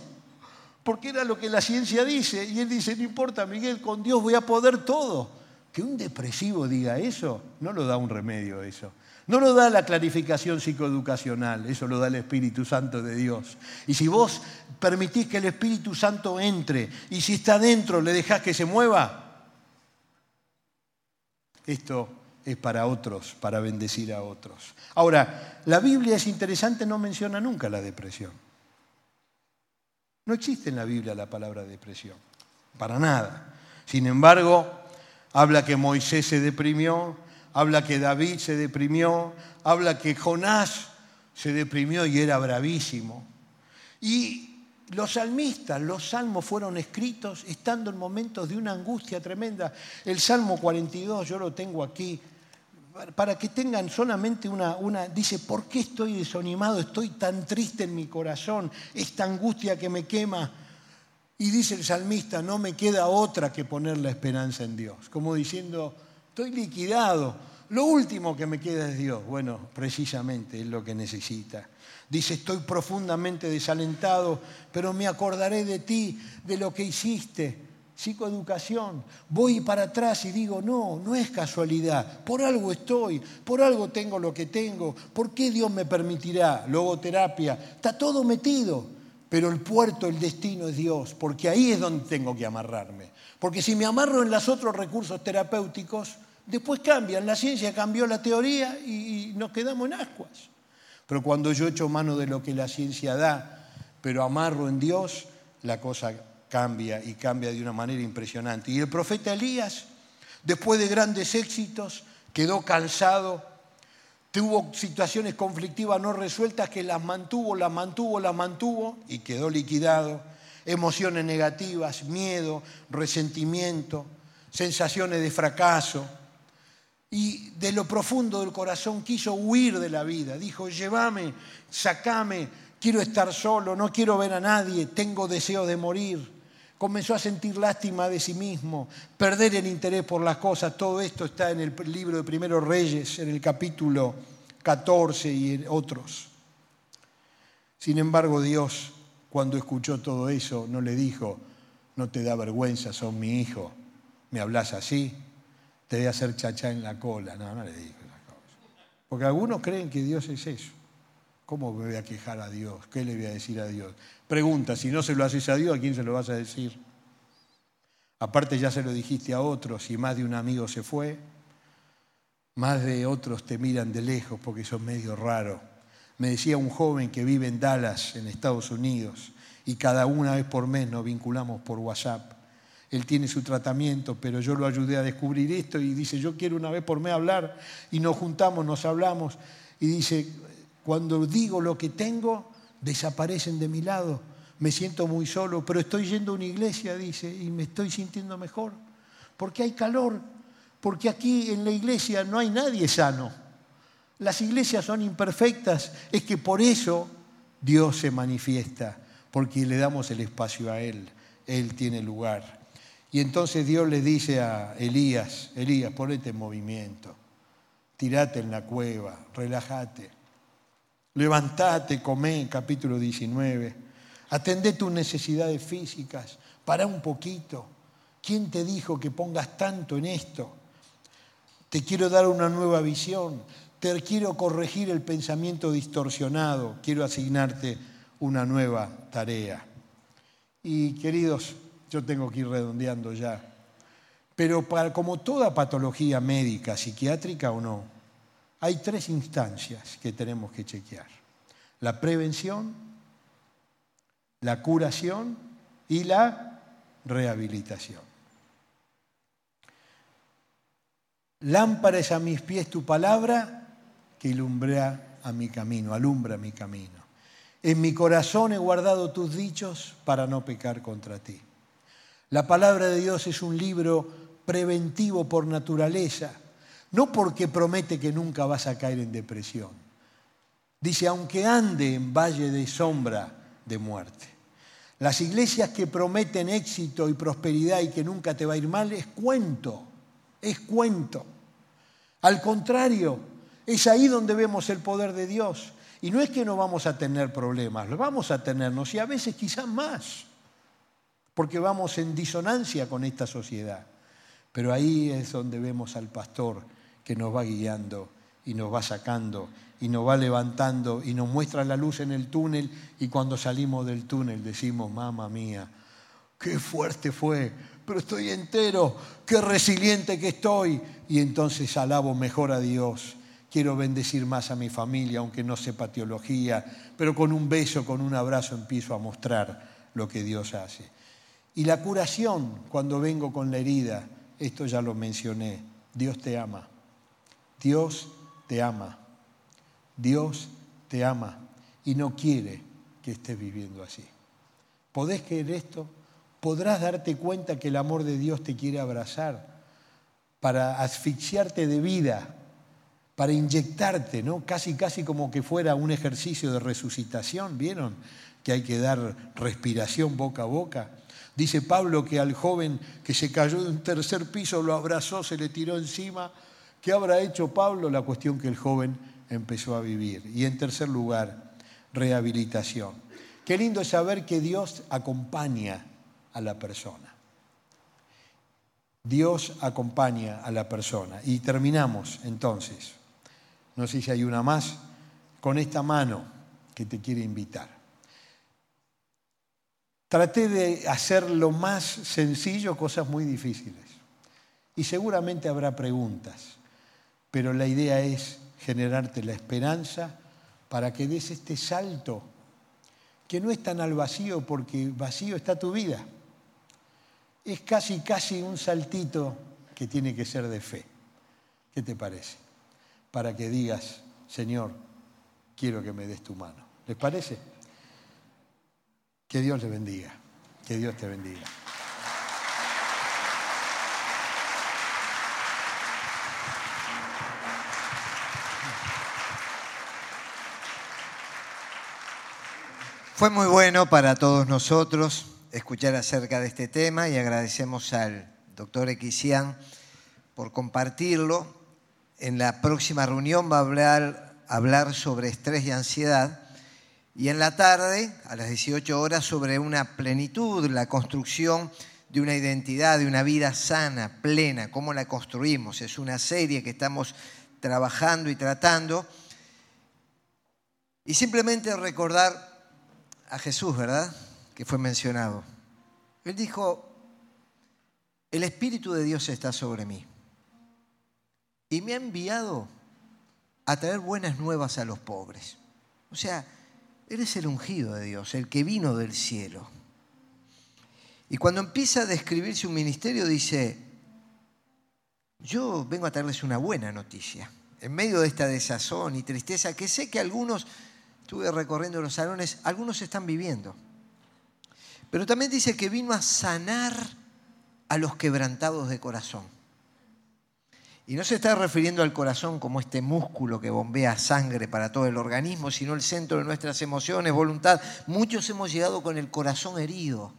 porque era lo que la ciencia dice. Y él dice, no importa, Miguel, con Dios voy a poder todo. Que un depresivo diga eso, no lo da un remedio eso. No lo da la clarificación psicoeducacional, eso lo da el Espíritu Santo de Dios. Y si vos permitís que el Espíritu Santo entre y si está dentro le dejás que se mueva, esto es para otros, para bendecir a otros. Ahora, la Biblia es interesante, no menciona nunca la depresión. No existe en la Biblia la palabra depresión, para nada. Sin embargo, habla que Moisés se deprimió, habla que David se deprimió, habla que Jonás se deprimió y era bravísimo. Y los salmistas, los salmos fueron escritos estando en momentos de una angustia tremenda. El Salmo 42, yo lo tengo aquí, para que tengan solamente una, dice, ¿por qué estoy desanimado? Estoy tan triste en mi corazón, esta angustia que me quema. Y dice el salmista, no me queda otra que poner la esperanza en Dios, como diciendo, estoy liquidado, lo último que me queda es Dios. Bueno, precisamente es lo que necesita. Dice, estoy profundamente desalentado, pero me acordaré de ti, de lo que hiciste psicoeducación. Voy para atrás y digo, no, no es casualidad. Por algo estoy, por algo tengo lo que tengo. ¿Por qué Dios me permitirá? Logoterapia. Está todo metido. Pero el puerto, el destino es Dios, porque ahí es donde tengo que amarrarme. Porque si me amarro en los otros recursos terapéuticos, después cambian. La ciencia cambió la teoría y, nos quedamos en ascuas. Pero cuando yo echo mano de lo que la ciencia da, pero amarro en Dios, la cosa cambia y cambia de una manera impresionante. Y el profeta Elías, después de grandes éxitos, quedó cansado, tuvo situaciones conflictivas no resueltas que las mantuvo, las mantuvo, las mantuvo y quedó liquidado. Emociones negativas, miedo, resentimiento, sensaciones de fracaso. Y de lo profundo del corazón quiso huir de la vida. Dijo, llévame, sacame, quiero estar solo, no quiero ver a nadie, tengo deseo de morir comenzó a sentir lástima de sí mismo, perder el interés por las cosas. Todo esto está en el libro de Primeros Reyes, en el capítulo 14 y en otros. Sin embargo, Dios, cuando escuchó todo eso, no le dijo, no te da vergüenza, son mi hijo, me hablas así, te voy a hacer chachá en la cola. No, no le dijo esa cosa. Porque algunos creen que Dios es eso. ¿Cómo me voy a quejar a Dios? ¿Qué le voy a decir a Dios? Pregunta, si no se lo haces a Dios, ¿a quién se lo vas a decir? Aparte ya se lo dijiste a otros y más de un amigo se fue, más de otros te miran de lejos porque son medio raro. Me decía un joven que vive en Dallas, en Estados Unidos, y cada una vez por mes nos vinculamos por WhatsApp. Él tiene su tratamiento, pero yo lo ayudé a descubrir esto y dice, yo quiero una vez por mes hablar y nos juntamos, nos hablamos y dice, cuando digo lo que tengo, desaparecen de mi lado. Me siento muy solo, pero estoy yendo a una iglesia, dice, y me estoy sintiendo mejor. Porque hay calor, porque aquí en la iglesia no hay nadie sano. Las iglesias son imperfectas, es que por eso Dios se manifiesta, porque le damos el espacio a Él, Él tiene lugar. Y entonces Dios le dice a Elías, Elías, ponete en movimiento, tirate en la cueva, relájate. Levantate, comé, capítulo 19. Atendé tus necesidades físicas. Para un poquito. ¿Quién te dijo que pongas tanto en esto? Te quiero dar una nueva visión. Te quiero corregir el pensamiento distorsionado. Quiero asignarte una nueva tarea. Y queridos, yo tengo que ir redondeando ya. Pero como toda patología médica, psiquiátrica o no, hay tres instancias que tenemos que chequear. La prevención, la curación y la rehabilitación. Lámpara a mis pies tu palabra que ilumbra a mi camino, alumbra mi camino. En mi corazón he guardado tus dichos para no pecar contra ti. La palabra de Dios es un libro preventivo por naturaleza no porque promete que nunca vas a caer en depresión. Dice, aunque ande en valle de sombra de muerte. Las iglesias que prometen éxito y prosperidad y que nunca te va a ir mal es cuento, es cuento. Al contrario, es ahí donde vemos el poder de Dios. Y no es que no vamos a tener problemas, lo vamos a tenernos y a veces quizás más, porque vamos en disonancia con esta sociedad. Pero ahí es donde vemos al pastor que nos va guiando y nos va sacando y nos va levantando y nos muestra la luz en el túnel y cuando salimos del túnel decimos, mamá mía, qué fuerte fue, pero estoy entero, qué resiliente que estoy. Y entonces alabo mejor a Dios. Quiero bendecir más a mi familia, aunque no sepa teología, pero con un beso, con un abrazo empiezo a mostrar lo que Dios hace. Y la curación, cuando vengo con la herida, esto ya lo mencioné, Dios te ama. Dios te ama. Dios te ama y no quiere que estés viviendo así. ¿Podés creer esto? ¿Podrás darte cuenta que el amor de Dios te quiere abrazar para asfixiarte de vida, para inyectarte, ¿no? Casi, casi como que fuera un ejercicio de resucitación, ¿vieron? Que hay que dar respiración boca a boca. Dice Pablo que al joven que se cayó de un tercer piso lo abrazó, se le tiró encima ¿Qué habrá hecho Pablo? La cuestión que el joven empezó a vivir. Y en tercer lugar, rehabilitación. Qué lindo es saber que Dios acompaña a la persona. Dios acompaña a la persona. Y terminamos entonces, no sé si hay una más, con esta mano que te quiere invitar. Traté de hacer lo más sencillo cosas muy difíciles. Y seguramente habrá preguntas pero la idea es generarte la esperanza para que des este salto, que no es tan al vacío porque vacío está tu vida. Es casi, casi un saltito que tiene que ser de fe. ¿Qué te parece? Para que digas, Señor, quiero que me des tu mano. ¿Les parece? Que Dios le bendiga. Que Dios te bendiga. Fue muy bueno para todos nosotros escuchar acerca de este tema y agradecemos al doctor Equisian por compartirlo. En la próxima reunión va a hablar, hablar sobre estrés y ansiedad y en la tarde, a las 18 horas, sobre una plenitud, la construcción de una identidad, de una vida sana, plena, cómo la construimos. Es una serie que estamos trabajando y tratando. Y simplemente recordar a Jesús, ¿verdad? Que fue mencionado. Él dijo, el Espíritu de Dios está sobre mí y me ha enviado a traer buenas nuevas a los pobres. O sea, eres el ungido de Dios, el que vino del cielo. Y cuando empieza a describir su ministerio dice, yo vengo a traerles una buena noticia. En medio de esta desazón y tristeza que sé que algunos estuve recorriendo los salones, algunos están viviendo. Pero también dice que vino a sanar a los quebrantados de corazón. Y no se está refiriendo al corazón como este músculo que bombea sangre para todo el organismo, sino el centro de nuestras emociones, voluntad. Muchos hemos llegado con el corazón herido.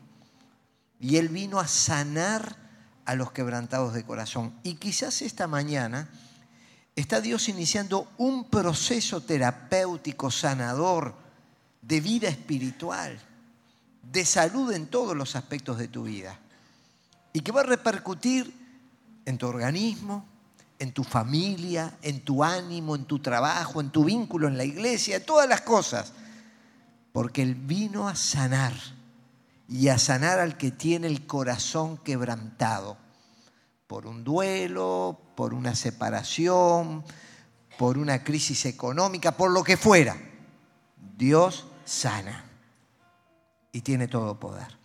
Y Él vino a sanar a los quebrantados de corazón. Y quizás esta mañana está Dios iniciando un proceso terapéutico, sanador, de vida espiritual, de salud en todos los aspectos de tu vida. Y que va a repercutir en tu organismo, en tu familia, en tu ánimo, en tu trabajo, en tu vínculo en la iglesia, en todas las cosas. Porque Él vino a sanar y a sanar al que tiene el corazón quebrantado por un duelo, por una separación, por una crisis económica, por lo que fuera. Dios sana y tiene todo poder.